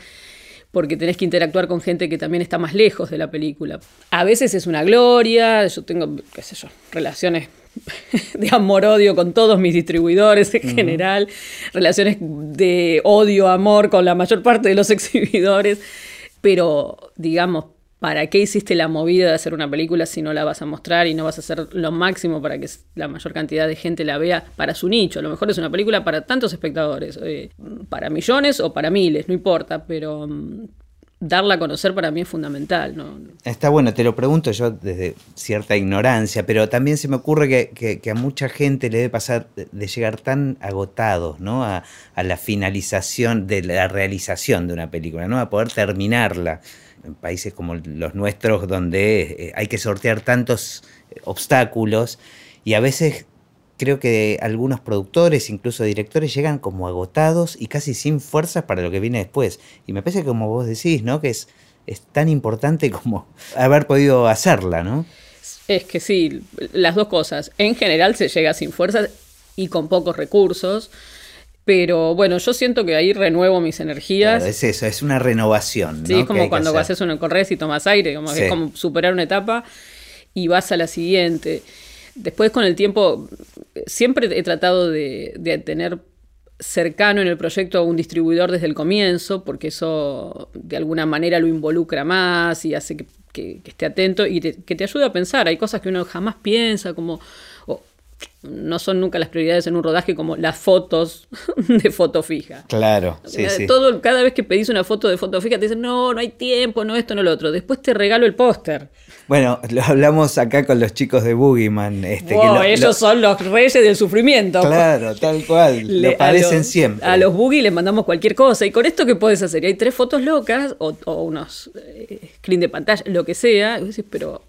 porque tenés que interactuar con gente que también está más lejos de la película. A veces es una gloria, yo tengo, qué sé yo, relaciones <laughs> de amor-odio con todos mis distribuidores en general, relaciones de odio-amor con la mayor parte de los <laughs> exhibidores, pero digamos, ¿para qué hiciste la movida de hacer una película si no la vas a mostrar y no vas a hacer lo máximo para que la mayor cantidad de gente la vea para su nicho? A lo mejor es una película para tantos espectadores, eh, para millones o para miles, no importa, pero mm, darla a conocer para mí es fundamental. ¿no? Está bueno, te lo pregunto yo desde cierta ignorancia, pero también se me ocurre que, a mucha gente le debe pasar de llegar tan agotados ¿no? a, a la finalización de la realización de una película, ¿no? a poder terminarla en países como los nuestros, donde eh, hay que sortear tantos eh, obstáculos y a veces creo que algunos productores, incluso directores, llegan como agotados y casi sin fuerzas para lo que viene después. Y me parece como vos decís, ¿no? Que es, es tan importante <laughs> como haber podido hacerla, ¿no? Es que sí, las dos cosas. En general se llega sin fuerzas y con pocos recursos. Pero bueno, yo siento que ahí renuevo mis energías. es eso, es una renovación. Sí, es como cuando haces un corres y tomas aire, como es como superar una etapa y vas a la siguiente. Después con el tiempo, siempre he tratado de, tener cercano en el proyecto a un distribuidor desde el comienzo, porque eso de alguna manera lo involucra más y hace que, que- que esté atento y te- que te ayude a pensar. Hay cosas que uno jamás piensa, como no son nunca las prioridades en un rodaje, como las fotos <laughs> de foto fija. Claro, sí, Eh, sí. Todo, cada vez que pedís una foto de foto fija te dicen, no, no hay tiempo, no esto, no lo otro. Después te regalo el póster. Bueno, lo hablamos acá con los chicos de Boogeyman. Este, que Wow, lo- ellos lo- son los reyes del sufrimiento. Claro, tal cual. <laughs> Le- lo a los, siempre. A los boogie les mandamos cualquier cosa. ¿Y con esto qué puedes hacer? Y hay tres fotos locas o, o unos eh, screen de pantalla, lo que sea. Y decís, pero.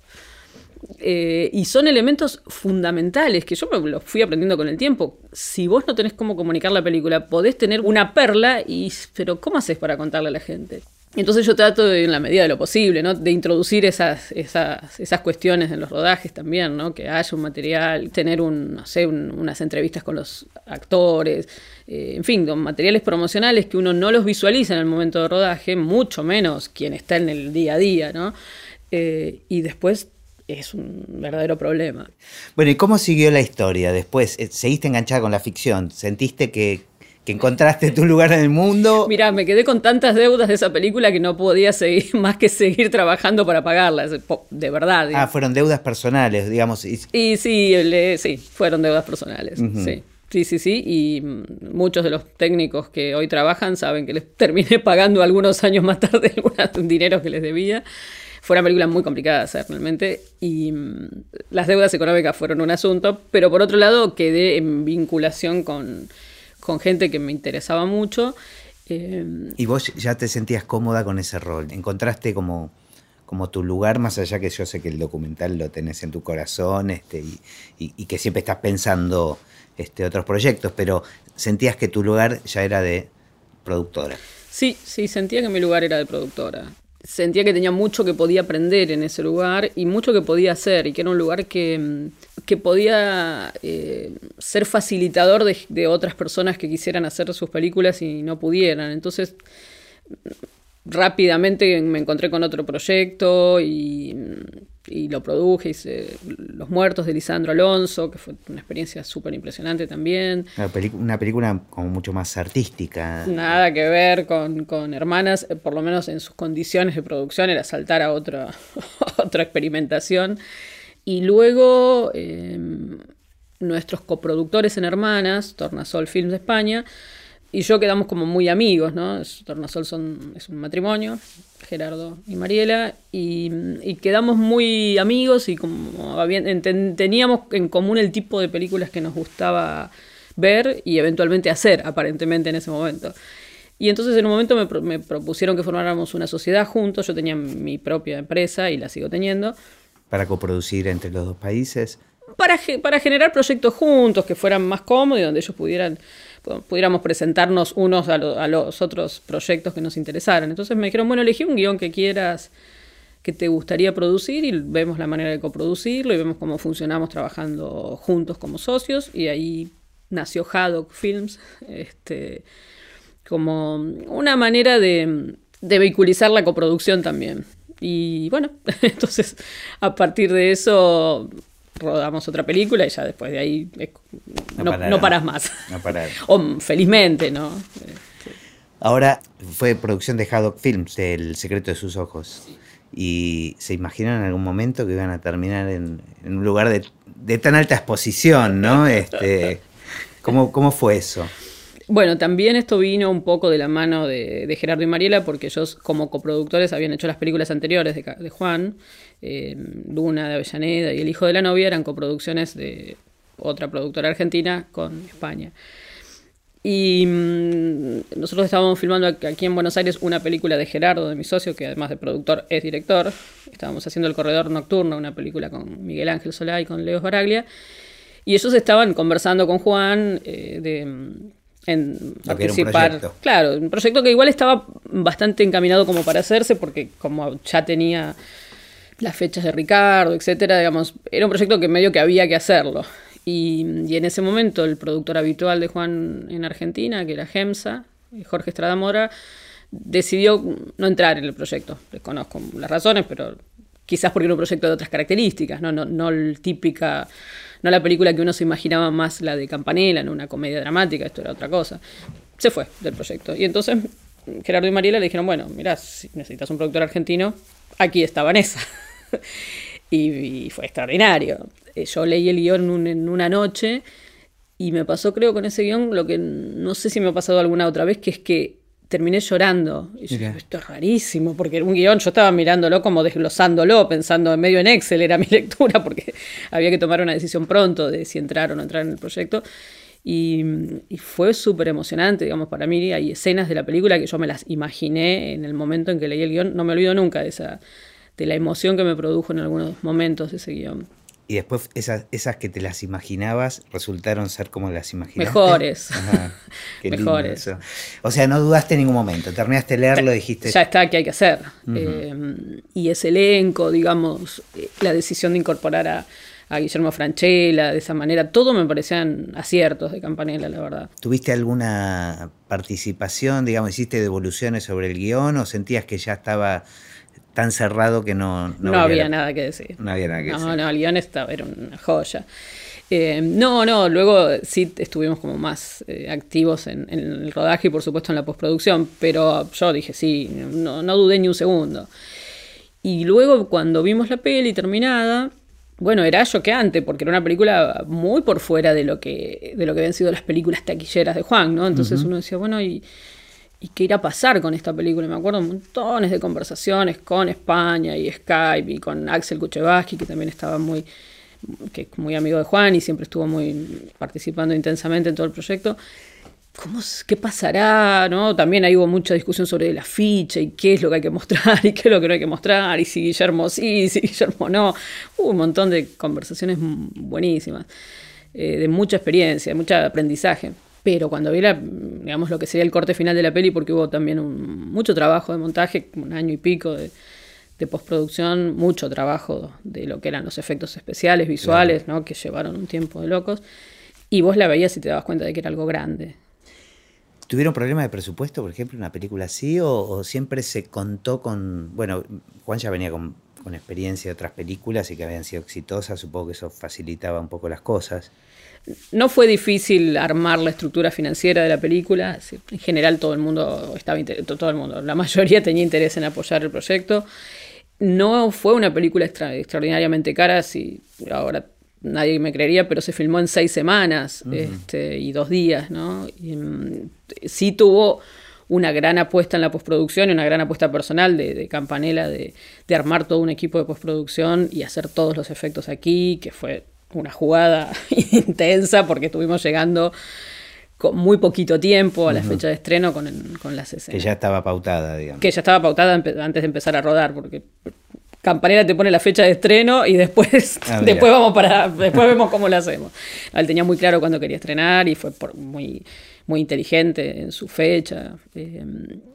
eh, y son elementos fundamentales que yo me los fui aprendiendo con el tiempo. Si vos no tenés cómo comunicar la película, podés tener una perla, y, pero ¿cómo haces para contarle a la gente? Entonces yo trato, en la medida de lo posible, ¿no? de introducir esas, esas, esas cuestiones en los rodajes también, ¿no? que haya un material, tener un, no sé, un- unas entrevistas con los actores, eh, en fin, con materiales promocionales que uno no los visualiza en el momento de rodaje, mucho menos quien está en el día a día, ¿no? Eh, y después es un verdadero problema. Bueno, ¿y cómo siguió la historia después? Eh, ¿Seguiste enganchada con la ficción? ¿Sentiste que, que encontraste tu lugar en el mundo? Mirá, me quedé con tantas deudas de esa película que no podía seguir <laughs> más que seguir trabajando para pagarlas, de verdad. Ah, fueron deudas personales, digamos. y- sí, le- sí, fueron deudas personales. Sí. Sí, sí, sí. Y mm, muchos de los técnicos que hoy trabajan saben que les <laughs> terminé pagando algunos años más tarde <laughs> algunos dineros que les debía. Fue una película muy complicada de hacer realmente. Y mm, las deudas económicas fueron un asunto. Pero por otro lado, quedé en vinculación con, con gente que me interesaba mucho. Eh, Y vos ya te sentías cómoda con ese rol. Encontraste como, como tu lugar, más allá que yo sé que el documental lo tenés en tu corazón este, y, y- y que siempre estás pensando este, otros proyectos, pero sentías que tu lugar ya era de productora. Sí, sí, sentía que mi lugar era de productora. Sentía que tenía mucho que podía aprender en ese lugar y mucho que podía hacer y que era un lugar que, mm, que podía eh, ser facilitador de, de otras personas que quisieran hacer sus películas y no pudieran. Entonces, rápidamente me encontré con otro proyecto y, y lo produje, hice Los Muertos de Lisandro Alonso, que fue una experiencia súper impresionante también. Una, película como mucho más artística. Nada que ver con, con hermanas, eh, por lo menos en sus condiciones de producción, era saltar a otra, <laughs> otra experimentación. Y luego eh, nuestros coproductores en Hermanas, Tornasol Films de España, y yo quedamos como muy amigos, ¿no? Tornasol son, es un matrimonio, Gerardo y Mariela, y, y quedamos muy amigos y como enten- teníamos en común el tipo de películas que nos gustaba ver y eventualmente hacer, aparentemente en ese momento. Y entonces en un momento me, pro- me propusieron que formáramos una sociedad juntos, yo tenía mi propia empresa y la sigo teniendo, Para coproducir entre los dos países. para, para generar proyectos juntos que fueran más cómodos y donde ellos pudieran pu- pudiéramos presentarnos unos a, a los otros proyectos que nos interesaran. Entonces me dijeron, bueno, elegí un guion que quieras, que te gustaría producir y vemos la manera de coproducirlo y vemos cómo funcionamos trabajando juntos como socios y ahí nació Haddock Films, este, como una manera de, de vehiculizar la coproducción también. Y bueno, <laughs> entonces a partir de eso rodamos otra película y ya después de ahí No no, paras más. No pararon. <laughs> o felizmente, ¿no? Ahora fue producción de Haddock Films, El secreto de sus ojos. Y se imaginan en algún momento que iban a terminar en, en un lugar de, de tan alta exposición, ¿no? <laughs> Este, ¿cómo, ¿Cómo fue eso? Bueno, también esto vino un poco de la mano de, Gerardo y Mariela, porque ellos como coproductores habían hecho las películas anteriores de, Juan, eh, Luna de Avellaneda y El hijo de la novia eran coproducciones de otra productora argentina con España. Y mm, nosotros estábamos filmando aquí en Buenos Aires una película de Gerardo, de mi socio, que además de productor es director. Estábamos haciendo El Corredor Nocturno, una película con Miguel Ángel Solá y con Leo Baraglia. Y ellos estaban conversando con Juan eh, de en un participar. Claro, un proyecto que igual estaba bastante encaminado como para hacerse, porque como ya tenía las fechas de Ricardo, etcétera, digamos, era un proyecto que medio que había que hacerlo. Y, y en ese momento el productor habitual de Juan en Argentina, que era Gemsa, Jorge Estrada Mora, decidió no entrar en el proyecto. Desconozco las razones, pero quizás porque era un proyecto de otras características, no, no, no el típica, no la película que uno se imaginaba más la de Campanella, no una comedia dramática, esto era otra cosa. Se fue del proyecto. Y entonces Gerardo y Mariela le dijeron, bueno, mira, si necesitas un productor argentino, aquí está Vanessa. <laughs> y, fue extraordinario. Eh, yo leí el guion en, una noche y me pasó, creo, con ese guion lo que no sé si me ha pasado alguna otra vez, que es que terminé llorando. Y yo, esto es rarísimo, porque era un guion, yo estaba mirándolo como desglosándolo, pensando en medio en Excel, era <laughs> mi lectura, porque había que tomar una decisión pronto de si entrar o no entrar en el proyecto. Y, fue súper emocionante, digamos, para mí. Hay escenas de la película que yo me las imaginé en el momento en que leí el guion. No me olvido nunca de, esa, de la emoción que me produjo en algunos momentos ese guion. Y después esas, esas que te las imaginabas resultaron ser como las imaginaste. Mejores. <laughs> Mejores. O sea, no dudaste en ningún momento. Terminaste de leerlo y dijiste. Ya está, ¿qué hay que hacer? Eh, y ese elenco, digamos, eh, la decisión de incorporar a, a Guillermo Franchella, de esa manera, todo me parecían aciertos de Campanella, la verdad. ¿Tuviste alguna participación, digamos, hiciste devoluciones sobre el guion o sentías que ya estaba tan cerrado que no... No, había nada que decir. No había nada que decir. No, no, el guion estaba, era una joya. Eh, no, no, luego sí estuvimos como más eh, activos en, el rodaje y por supuesto en la postproducción, pero yo dije sí, no, no dudé ni un segundo. Y luego cuando vimos la peli terminada, bueno, era choqueante porque era una película muy por fuera de lo que, de lo que habían sido las películas taquilleras de Juan, ¿no? Entonces uno decía, bueno, ¿y, ¿y qué irá a pasar con esta película? me acuerdo montones de conversaciones con España y Skype y con Axel Kuchevaski, que también estaba muy, que muy amigo de Juan y siempre estuvo muy participando intensamente en todo el proyecto. ¿Cómo, ¿Qué pasará? ¿no? También ahí hubo mucha discusión sobre el afiche y qué es lo que hay que mostrar <laughs> y qué es lo que no hay que mostrar y si Guillermo sí, si Guillermo no. Hubo un montón de conversaciones buenísimas, eh, de mucha experiencia, de mucho aprendizaje. Pero cuando vi la, digamos, lo que sería el corte final de la peli, porque hubo también mucho trabajo de montaje, un año y pico de, postproducción, mucho trabajo de lo que eran los efectos especiales, visuales, ¿no? que llevaron un tiempo de locos. Y vos la veías y te dabas cuenta de que era algo grande. ¿Tuvieron problemas de presupuesto, por ejemplo, una película así? O, siempre se contó con.? Bueno, Juan ya venía con, experiencia de otras películas y que habían sido exitosas, supongo que eso facilitaba un poco las cosas. No fue difícil armar la estructura financiera de la película. En general, todo el mundo estaba todo el mundo, la mayoría <laughs> tenía interés en apoyar el proyecto. No fue una película extraordinariamente cara, si ahora nadie me creería, pero se filmó en seis semanas este, y dos días, ¿no? Mm, sí tuvo una gran apuesta en la postproducción y una gran apuesta personal de, de Campanella de, armar todo un equipo de postproducción y hacer todos los efectos aquí, que fue una jugada <laughs> intensa porque estuvimos llegando con muy poquito tiempo a la fecha de estreno con, con las escenas. Que ya estaba pautada, digamos. Que ya estaba pautada antes de empezar a rodar, porque Campanera te pone la fecha de estreno y después, <laughs> ah, <laughs> después vamos para, después vemos cómo lo hacemos. Él tenía muy claro cuándo quería estrenar y fue muy, muy inteligente en su fecha. Eh,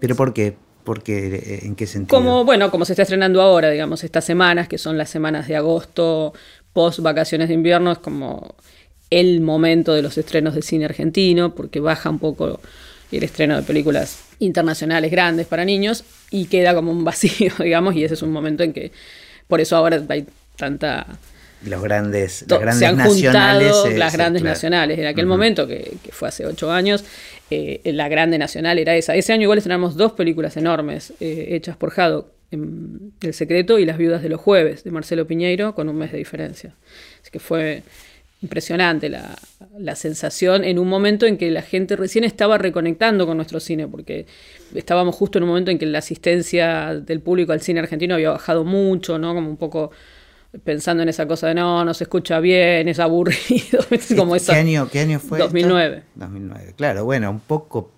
¿Pero por qué? Porque, ¿En qué sentido? Como, bueno, como se está estrenando ahora, digamos, estas semanas, que son las semanas de agosto, post vacaciones de invierno, es como el momento de los estrenos de cine argentino, porque baja un poco el estreno de películas internacionales grandes para niños y queda como un vacío, <laughs> digamos, y ese es un momento en que, por eso ahora hay tanta... Los grandes, las grandes se han nacionales. Juntado las grandes nacionales. En aquel momento, que, fue hace ocho años, eh, la grande nacional era esa. Ese año igual estrenamos dos películas enormes eh, hechas por Jado, El Secreto y Las Viudas de los Jueves, de Marcelo Piñeiro, con un mes de diferencia. Así que fue impresionante la, sensación en un momento en que la gente recién estaba reconectando con nuestro cine, porque estábamos justo en un momento en que la asistencia del público al cine argentino había bajado mucho, ¿no? Como un poco pensando en esa cosa de no, no se escucha bien, es aburrido. <laughs> como ¿Qué, año, ¿Qué año fue? 2009. 2009, claro, bueno, un poco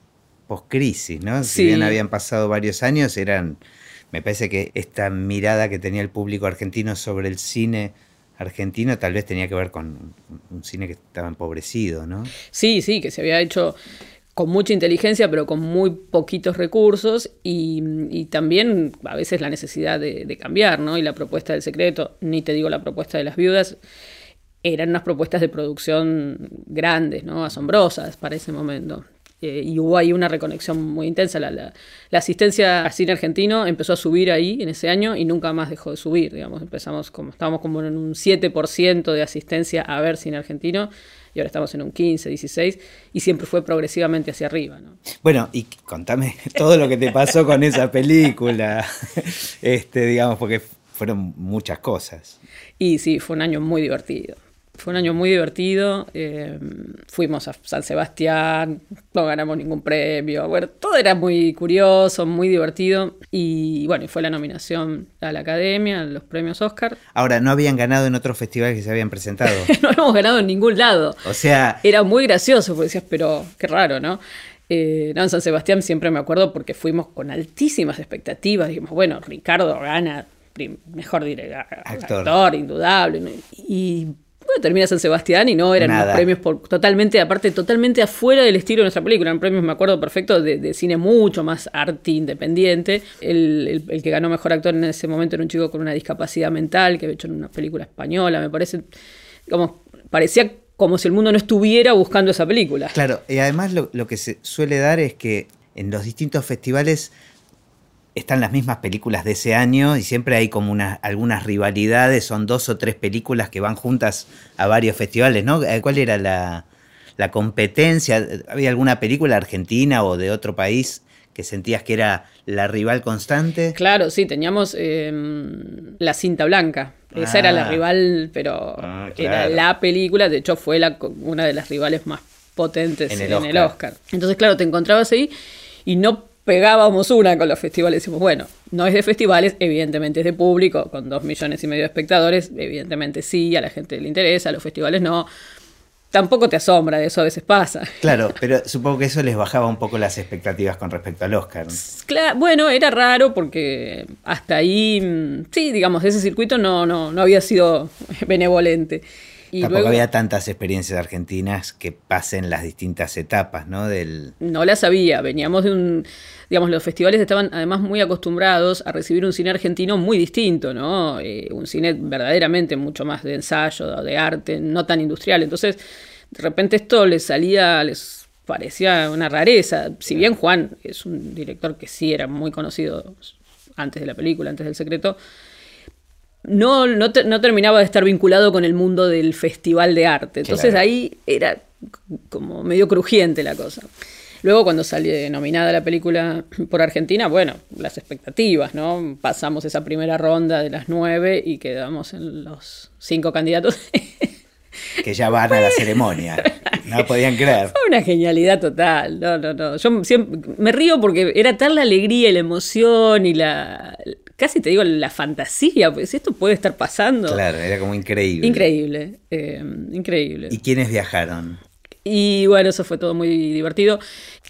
post-crisis, ¿no? Si bien habían pasado varios años, eran, me parece que esta mirada que tenía el público argentino sobre el cine argentino tal vez tenía que ver con un cine que estaba empobrecido, ¿no? Sí, sí, que se había hecho con mucha inteligencia, pero con muy poquitos recursos y, también a veces la necesidad de, cambiar, ¿no? Y la propuesta del secreto, ni te digo la propuesta de las viudas, eran unas propuestas de producción grandes, ¿no? Asombrosas para ese momento. Eh, y hubo ahí una reconexión muy intensa. La, la, la, asistencia al cine argentino empezó a subir ahí en ese año y nunca más dejó de subir, digamos. Empezamos como, estábamos como en un 7% de asistencia a ver cine argentino y ahora estamos en un 15, 16 y siempre fue progresivamente hacia arriba. ¿no? Bueno, y contame todo lo que te pasó con esa película, <laughs> este, digamos, porque fueron muchas cosas. Y sí, fue un año muy divertido. Fue un año muy divertido. Eh, fuimos a San Sebastián, no ganamos ningún premio. Bueno, todo era muy curioso, muy divertido. Y bueno, fue la nominación a la academia, a los premios Oscar. Ahora, ¿no habían ganado en otros festivales que se habían presentado? <laughs> no habíamos ganado en ningún lado. O sea. Era muy gracioso, porque decías, pero qué raro, ¿no? Eh, no, en San Sebastián siempre me acuerdo porque fuimos con altísimas expectativas. Dijimos, bueno, Ricardo gana mejor director, actor. actor indudable. Y bueno, termina San Sebastián y no eran unos premios por, totalmente, aparte, totalmente afuera del estilo de nuestra película. Eran premios, me acuerdo perfecto, de, de cine mucho más arte independiente. El, el, el, que ganó mejor actor en ese momento era un chico con una discapacidad mental que había hecho en una película española, me parece. Como, parecía como si el mundo no estuviera buscando esa película. Claro, y además lo, lo que se suele dar es que en los distintos festivales están las mismas películas de ese año y siempre hay como una, algunas rivalidades, son dos o tres películas que van juntas a varios festivales, ¿no? Eh, ¿Cuál era la, la competencia? ¿Había alguna película argentina o de otro país que sentías que era la rival constante? Claro, sí, teníamos eh, La Cinta Blanca. Esa ah. era la rival, pero ah, claro. era la película, de hecho fue la, una de las rivales más potentes en el, en el Oscar. Entonces, claro, te encontrabas ahí y no pegábamos una con los festivales. Decimos, bueno, no es de festivales, evidentemente es de público, con dos millones y medio de espectadores, evidentemente sí, a la gente le interesa, a los festivales no. Tampoco te asombra, eso a veces pasa. Claro, pero supongo que eso les bajaba un poco las expectativas con respecto al Oscar. Claro, bueno, era raro porque hasta ahí, mm, sí, digamos, ese circuito no, no, no había sido <laughs> benevolente. Y Tampoco luego, había tantas experiencias argentinas que pasen las distintas etapas, ¿no? Del... No las había, veníamos de un, digamos, los festivales estaban además muy acostumbrados a recibir un cine argentino muy distinto, ¿no? Eh, un cine verdaderamente mucho más de ensayo, de arte, no tan industrial. Entonces, de repente esto les salía, les parecía una rareza. Si bien Juan es un director que sí era muy conocido antes de la película, antes del secreto, no, no, te, no, terminaba de estar vinculado con el mundo del festival de arte. Entonces claro. ahí era como medio crujiente la cosa. Luego cuando salió nominada la película por Argentina, bueno, las expectativas, ¿no? Pasamos esa primera ronda de las nueve y quedamos en los cinco candidatos. <laughs> que ya van a la ceremonia. No podían creer. Fue una genialidad total. No, no, no. Yo siempre me río porque era tal la alegría y la emoción y la, casi te digo la fantasía, pues esto puede estar pasando. Claro, era como increíble. Increíble, eh, increíble. ¿Y quiénes viajaron? Y bueno, eso fue todo muy divertido.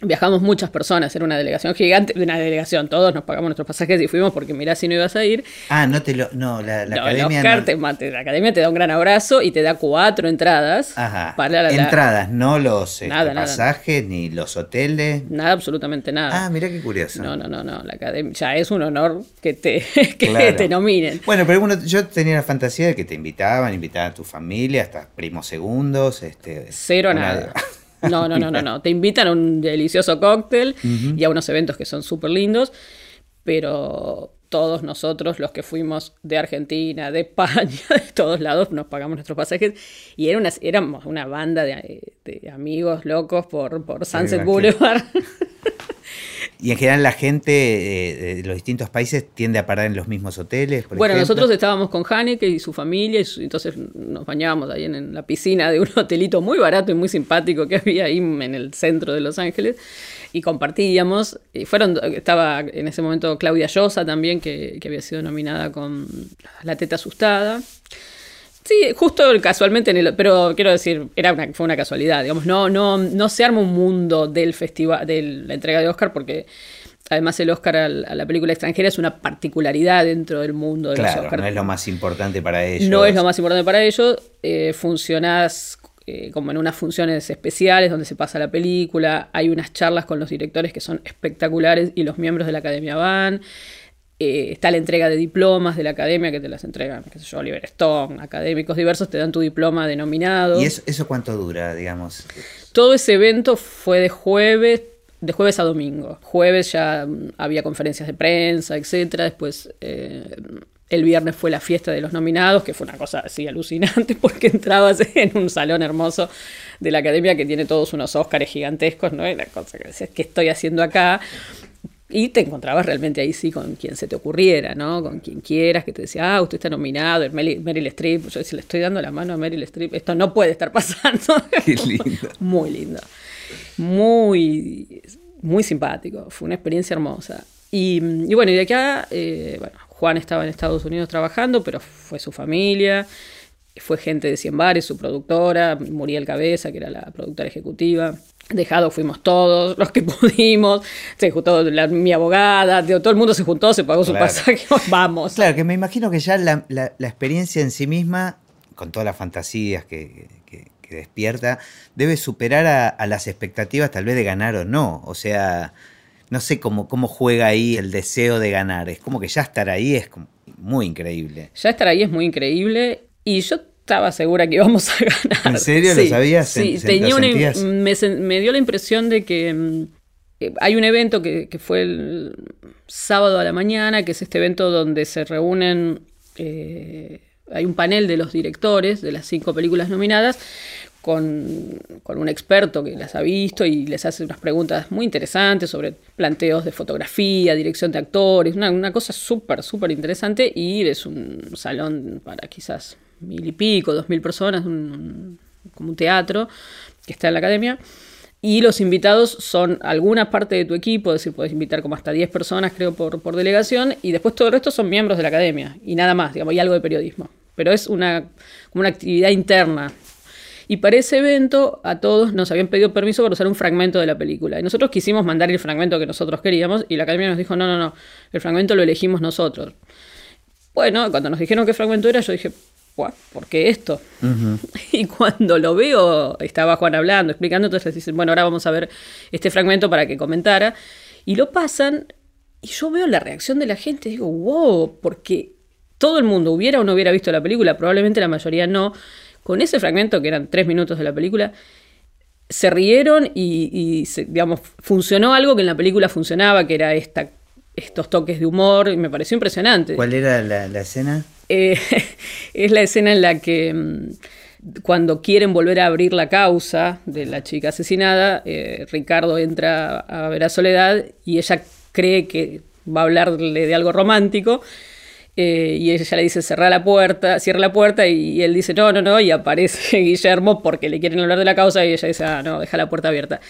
Viajamos muchas personas, era una delegación gigante, una delegación, todos nos pagamos nuestros pasajes y fuimos porque mirá si no ibas a ir. Ah, no te lo, no, la, la no, academia. Oscar no... te, la academia te da un gran abrazo y te da cuatro entradas. Ajá. Para la, entradas, no los este, nada, pasajes nada. ni los hoteles. Nada, absolutamente nada. Ah, mirá qué curioso. No, no, no, no. La academia ya es un honor que te, <laughs> que claro. te nominen. Bueno, pero bueno, yo tenía la fantasía de que te invitaban, invitaban a tu familia, hasta primos segundos. Este, Cero nada. <laughs> No, no, no, no, no. Te invitan a un delicioso cóctel uh -huh. y a unos eventos que son súper lindos, pero todos nosotros, los que fuimos de Argentina, de España, <laughs> de todos lados, nos pagamos nuestros pasajes y era una, éramos una banda de, de amigos locos por, por Sunset Boulevard. <laughs> Y en general la gente eh, de los distintos países tiende a parar en los mismos hoteles. Por bueno, ejemplo. nosotros estábamos con Haneke y su familia, y su, entonces nos bañábamos ahí en, en, la piscina de un <laughs> hotelito muy barato y muy simpático que había ahí en el centro de Los Ángeles y compartíamos. Y fueron, estaba en ese momento Claudia Llosa también, que, que había sido nominada con La Teta Asustada. Sí, justo casualmente, en el, pero quiero decir, era una, fue una casualidad, digamos, no, no, no se arma un mundo del festival, de la entrega de Oscar, porque además el Oscar a la película extranjera es una particularidad dentro del mundo de claro, los Oscar. no es lo más importante para ellos. No es lo más importante para ellos, eh, funcionás eh, como en unas funciones especiales donde se pasa la película, hay unas charlas con los directores que son espectaculares y los miembros de la academia van Eh, está la entrega de diplomas de la academia que te las entregan, qué sé yo, Oliver Stone, académicos diversos, te dan tu diploma denominado. ¿Y eso, eso cuánto dura, digamos? Todo ese evento fue de jueves, de jueves a domingo. Jueves ya mm, había conferencias de prensa, etcétera. Después eh, el viernes fue la fiesta de los nominados, que fue una cosa así alucinante, <laughs> porque entrabas en un salón hermoso de la academia que tiene todos unos Óscares gigantescos, ¿no? Y la cosa que decías, ¿qué estoy haciendo acá? Y te encontrabas realmente ahí sí con quien se te ocurriera, ¿no? Con quien quieras, que te decía, ah, usted está nominado, Meryl, Meryl Streep. Yo decía, le estoy dando la mano a Meryl Streep. Esto no puede estar pasando. <laughs> Qué <laughs> lindo. Muy lindo. Muy, muy simpático. Fue una experiencia hermosa. Y, y bueno, y de acá, eh, bueno, Juan estaba en Estados Unidos trabajando, pero fue su familia. Fue gente de Cien Bares, su productora, Muriel Cabeza, que era la productora ejecutiva. Dejado fuimos todos, los que <laughs> pudimos, se juntó la- mi abogada, todo el mundo se juntó, se pagó su pasaje, <laughs> vamos. Claro, que me imagino que ya la, la- la experiencia en sí misma, con todas las fantasías que, que- que despierta, debe superar a, a las expectativas tal vez de ganar o no. O sea, no sé cómo, cómo juega ahí el deseo de ganar. Es como que ya estar ahí es como muy increíble. Ya estar ahí es muy increíble y yo estaba segura que íbamos a ganar. ¿En serio? ¿Lo sabías? Sí, ¿Sen- tenía una- me, dio la impresión de que mm, hay un evento que, que fue el sábado a la mañana, que es este evento donde se reúnen, eh, hay un panel de los directores de las cinco películas nominadas con, con un experto que las ha visto y les hace unas preguntas muy interesantes sobre planteos de fotografía, dirección de actores, una, una cosa súper, súper interesante y es un salón para quizás mil y pico, dos mil personas, como un teatro que está en la academia. Y los invitados son alguna parte de tu equipo, es decir, puedes invitar como hasta 10 personas, creo, por, por delegación, y después todo el resto son miembros de la academia, y nada más, digamos, y algo de periodismo. Pero es una, como una actividad interna. Y para ese evento a todos nos habían pedido permiso para usar un fragmento de la película. Y nosotros quisimos mandar el fragmento que nosotros queríamos, y la academia nos dijo, no, no, no, el fragmento lo elegimos nosotros. Bueno, cuando nos dijeron qué fragmento era, yo dije, "Buah, ¿por qué esto? <laughs> Y cuando lo veo, estaba Juan hablando, explicando, entonces dicen, bueno, ahora vamos a ver este fragmento para que comentara. Y lo pasan, y yo veo la reacción de la gente, digo, wow, porque todo el mundo hubiera o no hubiera visto la película, probablemente la mayoría no. Con ese fragmento, que eran tres minutos de la película, se rieron y, y se- digamos, funcionó algo que en la película funcionaba, que era esta, estos toques de humor, y me pareció impresionante. ¿Cuál era la, la escena? Eh, <laughs> es la escena en la que mm, cuando quieren volver a abrir la causa de la chica asesinada, eh, Ricardo entra a ver a Soledad y ella cree que va a hablarle de algo romántico. eh, y ella le dice cerrar la puerta, cierra la puerta y, él dice no, no, no, y aparece <laughs> Guillermo porque le quieren hablar de la causa y ella dice, ah, no, deja la puerta abierta.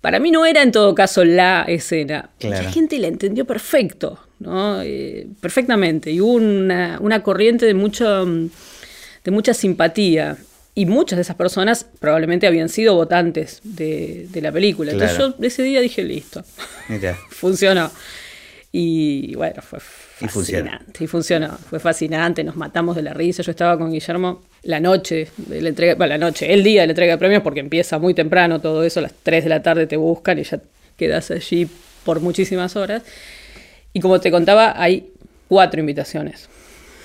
Para mí no era en todo caso la escena. Claro. La gente la entendió perfecto, ¿no? Eh, perfectamente. Y hubo una, una corriente de, mucho, de mucha simpatía. Y muchas de esas personas probablemente habían sido votantes de, de la película. Entonces Claro. yo ese día dije, listo, Mira. <laughs> funcionó. Y bueno, fue Y funcionó. fascinante. Y funcionó. Fue fascinante, nos matamos de la risa. Yo estaba con Guillermo la noche de la entrega, bueno, la noche, el día de la entrega de premios, porque empieza muy temprano todo eso, a las 3 de la tarde te buscan y ya quedas allí por muchísimas horas. Y como te contaba, hay cuatro invitaciones.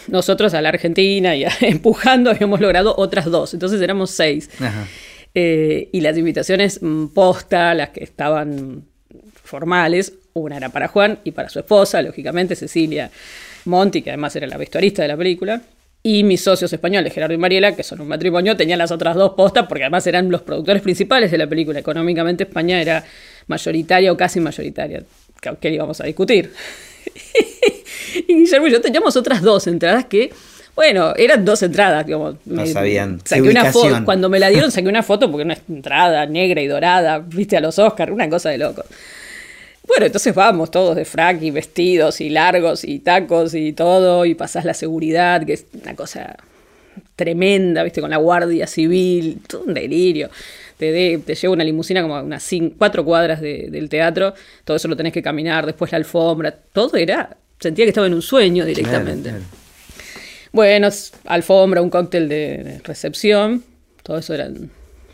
Nosotros a la Argentina y a- <laughs> empujando habíamos logrado otras dos, entonces éramos seis. Ajá. Eh, y las invitaciones mm, posta, las que estaban formales, una era para Juan y para su esposa, lógicamente, Cecilia Monti, que además era la vestuarista de la película, y mis socios españoles, Gerardo y Mariela, que son un matrimonio, tenían las otras dos postas porque además eran los productores principales de la película. Económicamente España era mayoritaria o casi mayoritaria, que, íbamos a discutir. <laughs> y Guillermo y yo teníamos otras dos entradas que, bueno, eran dos entradas, digamos. No sabían qué Saqué una foto, cuando me la dieron <laughs> saqué una foto porque una entrada negra y dorada, viste a los Oscars, una cosa de loco. Bueno, entonces vamos todos de frac y vestidos y largos y tacos y todo y pasás la seguridad, que es una cosa tremenda, viste, con la guardia civil, todo un delirio. Te, de- te lleva una limusina como a unas cin- cuatro cuadras de- del teatro, todo eso lo tenés que caminar, después la alfombra, todo era, sentía que estaba en un sueño directamente. Claro, Bueno, alfombra, un cóctel de, recepción. Todo eso eran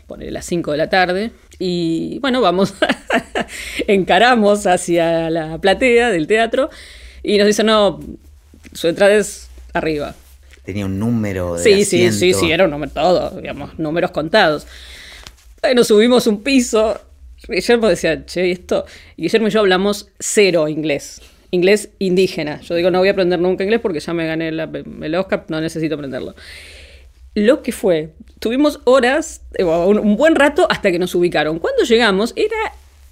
por las 5 de la tarde. Y bueno, vamos, <laughs> encaramos hacia la platea del teatro. Y nos dicen, no, su entrada es arriba. Tenía un número de Sí, sí, sí, sí, era un número todo, digamos, números contados. Bueno, subimos un piso. Guillermo decía, che, ¿y esto. Y Guillermo y yo hablamos cero inglés. Inglés indígena. Yo digo, no voy a aprender nunca inglés porque ya me gané la- el Oscar, no necesito aprenderlo. Lo que fue, tuvimos horas, eh, un, un buen rato hasta que nos ubicaron. Cuando llegamos, era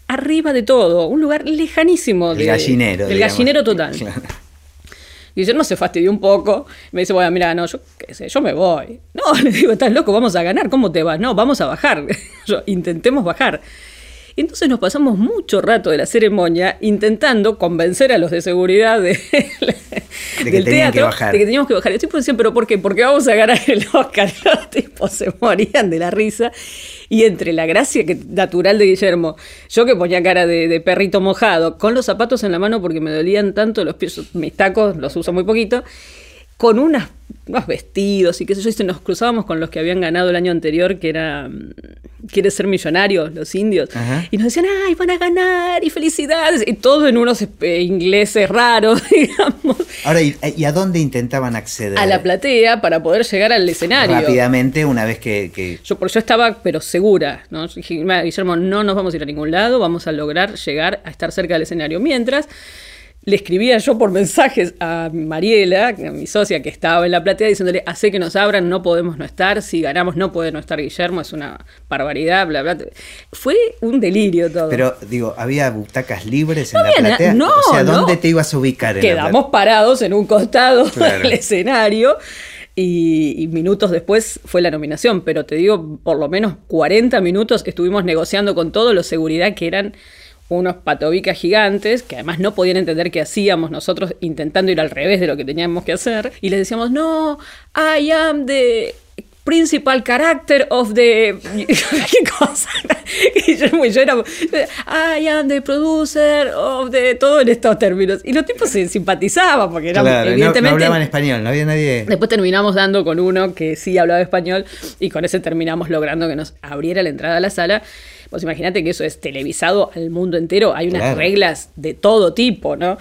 arriba de todo, un lugar lejanísimo. El de- gallinero. El digamos. gallinero total. Claro. Guillermo se fastidió un poco. Me dice, bueno, mira, no, yo qué sé, yo me voy. <laughs> No, le digo, estás loco, vamos a ganar, ¿cómo te vas? No, vamos a bajar. <laughs> Yo, intentemos bajar. Entonces nos pasamos mucho rato de la ceremonia intentando convencer a los de seguridad de, <laughs> que del teatro de que teníamos que bajar. Y los tipos decían, ¿pero por qué? Porque vamos a ganar el Oscar. <laughs> Los tipos se morían de la risa. Y entre la gracia que, natural de Guillermo, yo que ponía cara de, de perrito mojado, con los zapatos en la mano porque me dolían tanto los pies, mis tacos los uso muy poquito, con unas, unos vestidos y qué sé yo, y se nos cruzábamos con los que habían ganado el año anterior, que era mm, Quiere ser millonario, los indios. Ajá. Y nos decían, ay, van a ganar y felicidades. Y todo en unos eh, ingleses raros, <laughs> digamos, Ahora, ¿y, y a dónde intentaban acceder? a la platea para poder llegar al escenario. Rápidamente, una vez que. que- Yo, por yo estaba, pero segura, ¿no? Yo dije, "Mira, Guillermo, no nos vamos a ir a ningún lado, vamos a lograr llegar a estar cerca del escenario. Mientras, le escribía yo por mensajes a Mariela, a mi socia que estaba en la platea, diciéndole, hace que nos abran, no podemos no estar, si ganamos no puede no estar Guillermo, es una barbaridad, bla, bla. Fue un delirio todo. Pero, digo, ¿había butacas libres en No la había na- platea? no, o sea, ¿dónde no. te ibas a ubicar? en la Quedamos parados en un costado Claro. del escenario y, y minutos después fue la nominación, pero te digo, por lo menos 40 minutos estuvimos negociando con todos los seguridad que eran unos patobicas gigantes, que además no podían entender qué hacíamos nosotros intentando ir al revés de lo que teníamos que hacer, y les decíamos, no, I am the principal character of the... <laughs> ¿Qué cosa? <laughs> Y yo éramos, I am the producer of the... Todo en estos términos. Y los tipos se simpatizaban porque eran Claro, no- no, evidentemente... hablaban español, no había nadie. Después terminamos dando con uno que sí hablaba español y con ese terminamos logrando que nos abriera la entrada a la sala. Pues imagínate que eso es televisado al mundo entero, hay unas Claro. reglas de todo tipo, ¿no?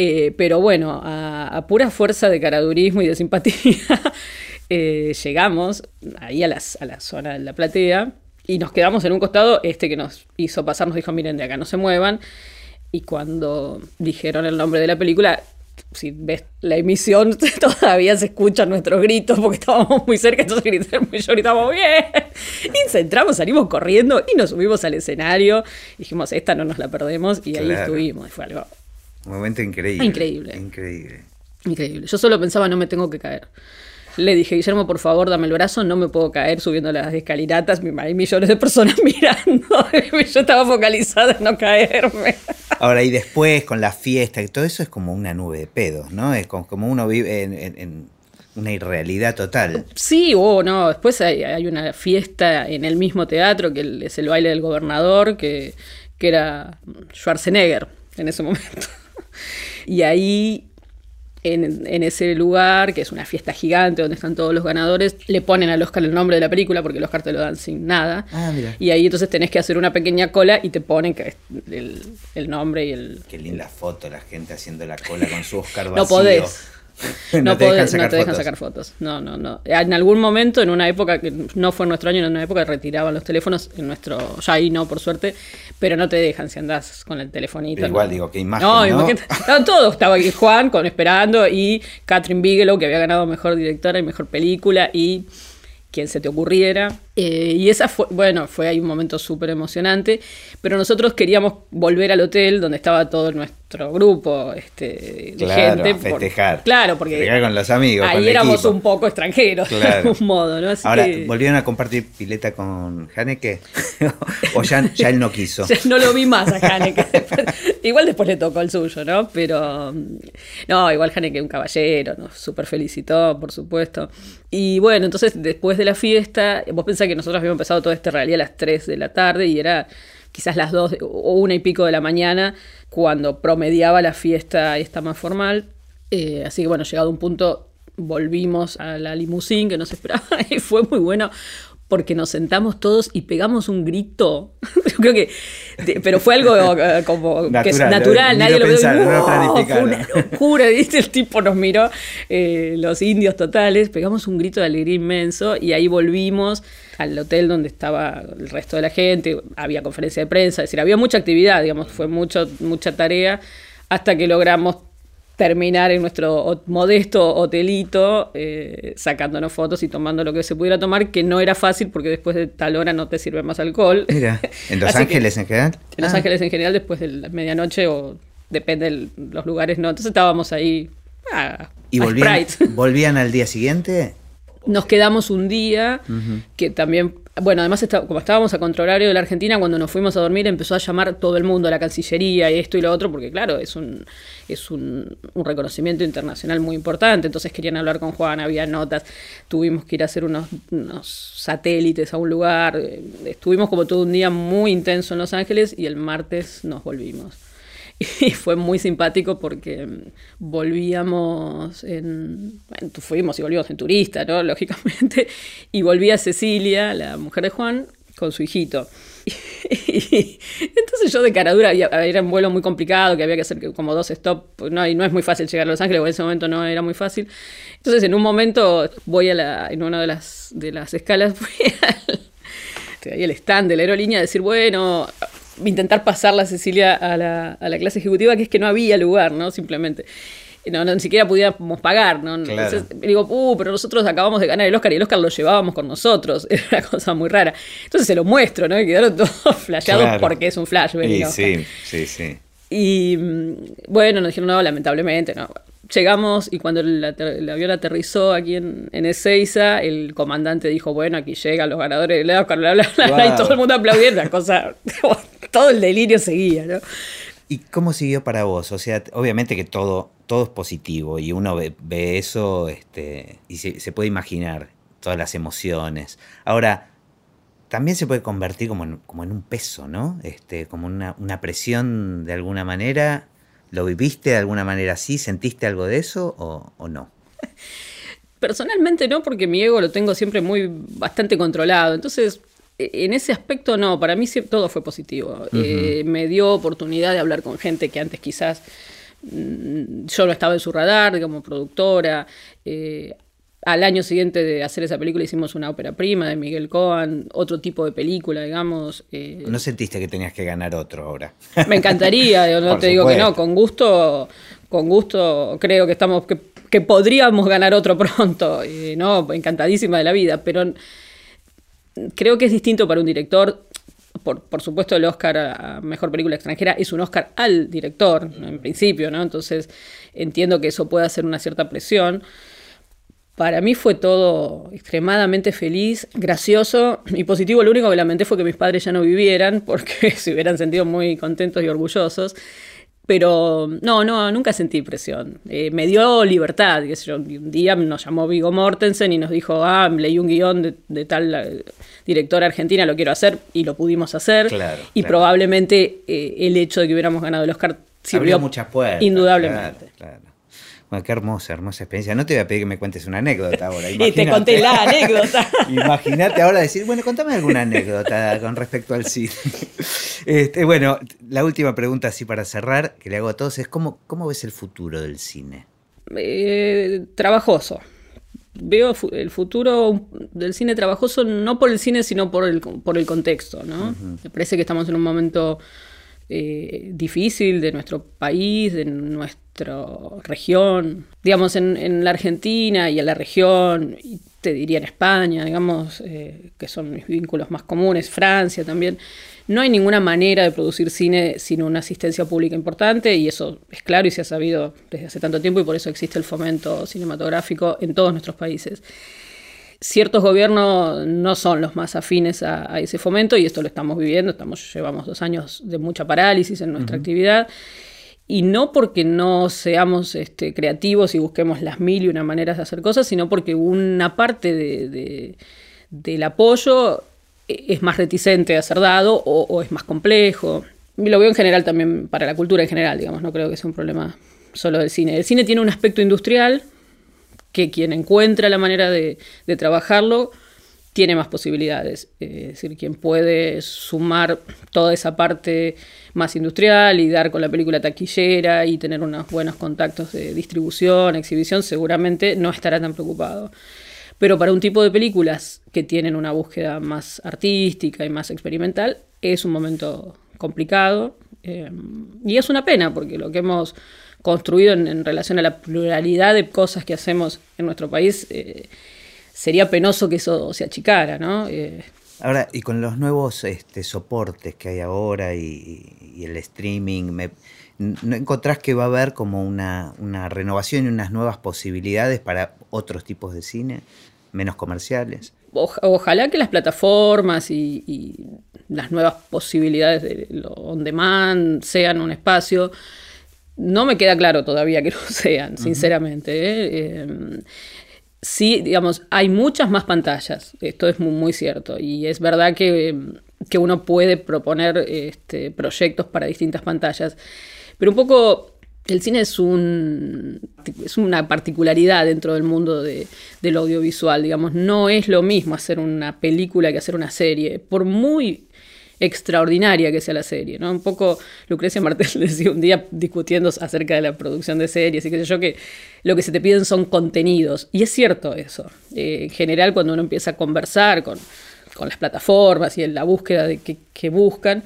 Eh, pero bueno, a, a pura fuerza de caradurismo y de simpatía, eh, llegamos ahí a, las- a la zona de la platea y nos quedamos en un costado, este que nos hizo pasar nos dijo, miren, de acá no se muevan. Y cuando dijeron el nombre de la película, si ves la emisión, <laughs> todavía se escuchan nuestros gritos porque estábamos muy cerca, entonces gritamos, yo gritamos bien. Y entramos, salimos corriendo y nos subimos al escenario. Dijimos, esta no nos la perdemos y ahí estuvimos. Fue algo Un momento increíble. Increíble. Increíble. increíble. Yo solo pensaba, no me tengo que caer. Le dije, Guillermo, por favor, dame el brazo, no me puedo caer subiendo las escalinatas. Hay millones de personas <laughs> mirando. <laughs> Yo estaba focalizada en no caerme. Ahora, y después con la fiesta, y todo eso es como una nube de pedos, ¿no? Es como, uno vive en, en- en una irrealidad total. Sí, o no, después hay, hay una fiesta en el mismo teatro que es el baile del gobernador, que, que era Schwarzenegger en ese momento. <laughs> Y ahí, en, en ese lugar, que es una fiesta gigante donde están todos los ganadores, le ponen al Oscar el nombre de la película porque el Oscar te lo dan sin nada. Ah, mira. Y ahí entonces tenés que hacer una pequeña cola y te ponen que es el, el nombre y el... Qué linda foto, la gente haciendo la cola con su Oscar No vacío. podés. <laughs> no, No, te dejan sacar no te dejan fotos. sacar fotos. No, no, no. En algún momento, en una época que no fue nuestro año, en una época retiraban los teléfonos, en nuestro, ya ahí no, por suerte, pero no te dejan si andás con el telefonito. Pero igual no. digo, qué imagen, No, imagínate. Estaban todos, estaba aquí Juan con esperando y Catherine Bigelow, que había ganado mejor directora y mejor película, y quien se te ocurriera. Eh, y esa fue, bueno, fue ahí un momento súper emocionante, pero nosotros queríamos volver al hotel donde estaba todo nuestro grupo este, de Claro, gente. a festejar. claro, porque Festejar con los amigos, ahí con el éramos equipo. un poco extranjeros, de Claro. algún modo, ¿no? Así Ahora, que- ¿volvieron a compartir pileta con Haneke? <laughs> ¿O ya, ya él no quiso? <laughs> Ya no lo vi más a Haneke. <laughs> igual después le tocó el suyo, ¿no? Pero no, igual Haneke un caballero, nos súper felicitó, por supuesto. Y bueno, entonces después de la fiesta, vos pensás que nosotros habíamos empezado todo este realidad a las 3 de la tarde y era quizás las 2 o una y pico de la mañana cuando promediaba la fiesta esta más formal. Eh, así que bueno, llegado un punto volvimos a la limusín que nos <laughs> esperaba y fue muy bueno porque nos sentamos todos y pegamos un grito. <laughs> Yo creo que. pero fue algo eh, como natural, que es natural, nadie lo vio. fue una locura, <laughs> ¿viste? El tipo nos miró, eh, los indios totales, pegamos un grito de alegría inmenso y ahí volvimos al hotel donde estaba el resto de la gente, había conferencia de prensa, es decir, había mucha actividad, digamos, fue mucho, mucha tarea hasta que logramos terminar en nuestro modesto hotelito eh, sacándonos fotos y tomando lo que se pudiera tomar, que no era fácil porque después de tal hora no te sirve más alcohol. Mira, <laughs> ¿en Los Ángeles en general? En Los ah. Ángeles en general después de la medianoche o depende de los lugares, no. Entonces estábamos ahí. Ah, ¿Y volvían, <laughs> volvían al día siguiente? Nos quedamos un día, que también bueno, además, como estábamos a contrahorario de la Argentina, cuando nos fuimos a dormir empezó a llamar todo el mundo a la Cancillería y esto y lo otro, porque claro, es un, es un, reconocimiento internacional muy importante. Entonces querían hablar con Juan, había notas, tuvimos que ir a hacer unos, satélites a un lugar. Eh, estuvimos como todo un día muy intenso en Los Ángeles y el martes nos volvimos. <laughs> Y fue muy simpático porque mm, volvíamos en. Bueno, fuimos y volvíamos en turista, ¿no? <laughs> Lógicamente. Y volvía Cecilia, la mujer de Juan, con su hijito. <laughs> Y, entonces yo de caradura, era un vuelo muy complicado, que había que hacer como dos stops, pues no, y no es muy fácil llegar a Los Ángeles, en ese momento no era muy fácil. Entonces en un momento voy a la, en una de las, de las escalas, voy al, ahí el stand de la aerolínea a decir, bueno, intentar pasarla a Cecilia a la, a la clase ejecutiva, que es que no había lugar, ¿no? Simplemente. No, ni siquiera pudiéramos pagar, ¿no? Entonces, digo, uh, pero nosotros acabamos de ganar el Oscar y el Oscar lo llevábamos con nosotros. <laughs> Era una cosa muy rara. Entonces se lo muestro, ¿no? Y quedaron todos <laughs> flasheados porque es un flash. sí, sí, sí. Y mm, bueno, nos dijeron, no, lamentablemente, no llegamos y cuando el, avión aterrizó aquí en, en, Ezeiza, el comandante dijo, bueno, aquí llegan los ganadores del Oscar, bla, bla, bla, <laughs> y todo el mundo aplaudiendo, la cosa, <laughs> todo el delirio seguía, ¿no? ¿Y cómo siguió para vos? O sea, obviamente que todo, todo es positivo y uno ve, eso este, y se, puede imaginar todas las emociones. Ahora, también se puede convertir como en, como en un peso, ¿no? Este, como una, una presión de alguna manera ¿Lo viviste de alguna manera así? ¿Sentiste algo de eso o, no? <laughs> Personalmente no, porque mi ego lo tengo siempre muy bastante controlado. Entonces, e, en ese aspecto no, para mí todo fue positivo. Eh, me dio oportunidad de hablar con gente que antes quizás mm, yo no estaba en su radar, como productora. Eh, al año siguiente de hacer esa película hicimos una ópera prima de Miguel Cohen, otro tipo de película, digamos. Eh, ¿No sentiste que tenías que ganar otro ahora? Me encantaría, no te digo que no, con gusto, con gusto creo que estamos, que, podríamos ganar otro pronto, no, encantadísima de la vida, pero creo que es distinto para un director. Por, por, supuesto, el Oscar a Mejor Película Extranjera es un Oscar al director, en principio, ¿no? Entonces entiendo que eso puede hacer una cierta presión. Para mí fue todo extremadamente feliz, gracioso y positivo. Lo único que lamenté fue que mis padres ya no vivieran porque <laughs> se hubieran sentido muy contentos y orgullosos. Pero no, no, nunca sentí presión. Eh, me dio libertad. Un día nos llamó Vigo Mortensen y nos dijo, ah, leí un guion de, tal eh, directora argentina, lo quiero hacer y lo pudimos hacer. y probablemente eh, el hecho de que hubiéramos ganado el Oscar sirvió muchas puertas. Indudablemente. Bueno, qué hermosa, hermosa experiencia. No te voy a pedir que me cuentes una anécdota ahora. <laughs> y te conté la anécdota. <laughs> Imagínate ahora decir, bueno, contame alguna anécdota con respecto al cine. <laughs> Este, bueno, la última pregunta así para cerrar, que le hago a todos, es ¿cómo, cómo ves el futuro del cine? Eh, trabajoso. Veo el futuro del cine trabajoso no por el cine, sino por el, por el contexto. ¿no? Me parece que estamos en un momento eh, difícil de nuestro país, de nuestra región. Digamos, en, la Argentina y en la región, y te diría en España, digamos, eh, que son mis vínculos más comunes, Francia también, no hay ninguna manera de producir cine sin una asistencia pública importante y eso es claro y se ha sabido desde hace tanto tiempo y por eso existe el fomento cinematográfico en todos nuestros países ciertos gobiernos no son los más afines a, ese fomento y esto lo estamos viviendo, estamos, llevamos dos años de mucha parálisis en nuestra actividad y no porque no seamos este, creativos y busquemos las mil y una maneras de hacer cosas, sino porque una parte del apoyo es más reticente a ser dado o, o, es más complejo. Y lo veo en general también para la cultura en general, digamos, no creo que sea un problema solo del cine. El cine tiene un aspecto industrial que quien encuentra la manera de, trabajarlo tiene más posibilidades. Eh, es decir, quien puede sumar toda esa parte más industrial y dar con la película taquillera y tener unos buenos contactos de distribución, exhibición, seguramente no estará tan preocupado. Pero para un tipo de películas que tienen una búsqueda más artística y más experimental, es un momento complicado. Eh, y es una pena, porque lo que hemos construido en, relación a la pluralidad de cosas que hacemos en nuestro país, eh, sería penoso que eso se achicara, ¿no? Eh, ahora, y con los nuevos este, soportes que hay ahora y, el streaming, ¿no encontrás que va a haber como una, renovación y unas nuevas posibilidades para otros tipos de cine, menos comerciales? ojalá que las plataformas y, las nuevas posibilidades de lo on demand sean un espacio. No me queda claro todavía que lo <laughs> sean, sinceramente. ¿eh? Em, sí, digamos, hay muchas más pantallas, esto es muy, cierto, y es verdad que, uno puede proponer este, proyectos para distintas pantallas, pero un poco el cine es, un, es una particularidad dentro del mundo del audiovisual, digamos, no es lo mismo hacer una película que hacer una serie, por muy extraordinaria que sea la serie, ¿no? Un poco Lucrecia Martel <laughs> decía un día discutiendo acerca de la producción de series y qué sé yo, que lo que se te piden son contenidos. Y es cierto eso. Eh, en general, cuando uno empieza a conversar con, las plataformas y en la búsqueda de que, buscan,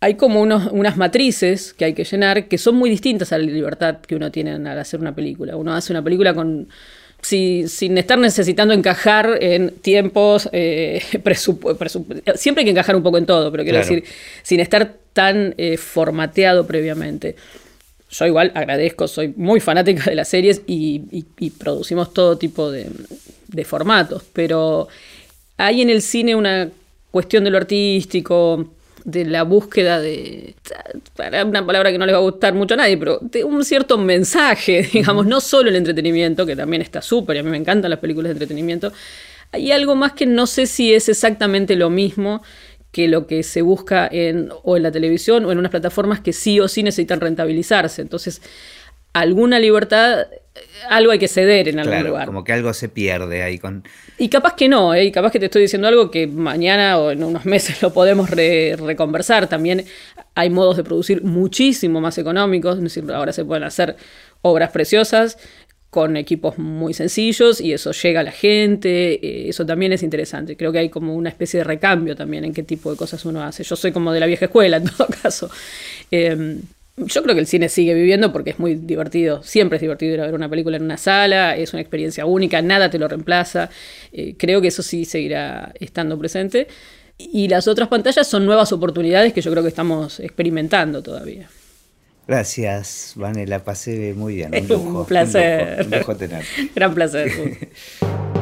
hay como unas matrices que hay que llenar que son muy distintas a la libertad que uno tiene al hacer una película. Uno hace una película con sin estar necesitando encajar en tiempos, eh, <laughs> siempre hay que encajar un poco en todo, pero quiero decir, sin estar tan eh, formateado previamente. Yo igual agradezco, soy muy fanática de las series y, producimos todo tipo de, de formatos, pero hay en el cine una cuestión de lo artístico, de la búsqueda de, para una palabra que no le va a gustar mucho a nadie, pero de un cierto mensaje, <laughs> digamos, no solo el entretenimiento, que también está súper, y a mí me encantan las películas de entretenimiento, hay algo más que no sé si es exactamente lo mismo que lo que se busca en, o en la televisión o en unas plataformas que sí o sí necesitan rentabilizarse. Entonces, alguna libertad, algo hay que ceder en algún lugar. Como que algo se pierde ahí con. Y capaz que no, ¿eh? y capaz que te estoy diciendo algo que mañana o en unos <laughs> meses lo podemos reconversar. También hay modos de producir muchísimo más económicos, es decir, ahora se pueden hacer obras preciosas con equipos muy sencillos y eso llega a la gente, eh, eso también es interesante. Creo que hay como una especie de recambio también en qué tipo de cosas uno hace. Yo soy como de la vieja escuela en todo <laughs> caso. Em, yo creo que el cine sigue viviendo porque es muy divertido. Siempre es divertido ir a ver una película en una sala, es una experiencia única, nada te lo reemplaza. Eh, creo que eso sí seguirá estando presente. Y las otras pantallas son nuevas oportunidades que yo creo que estamos experimentando todavía. Gracias, Vane, la pasé muy bien. Un, <laughs> lujo, un placer. Un lujo, tener. <laughs> Gran placer. <laughs>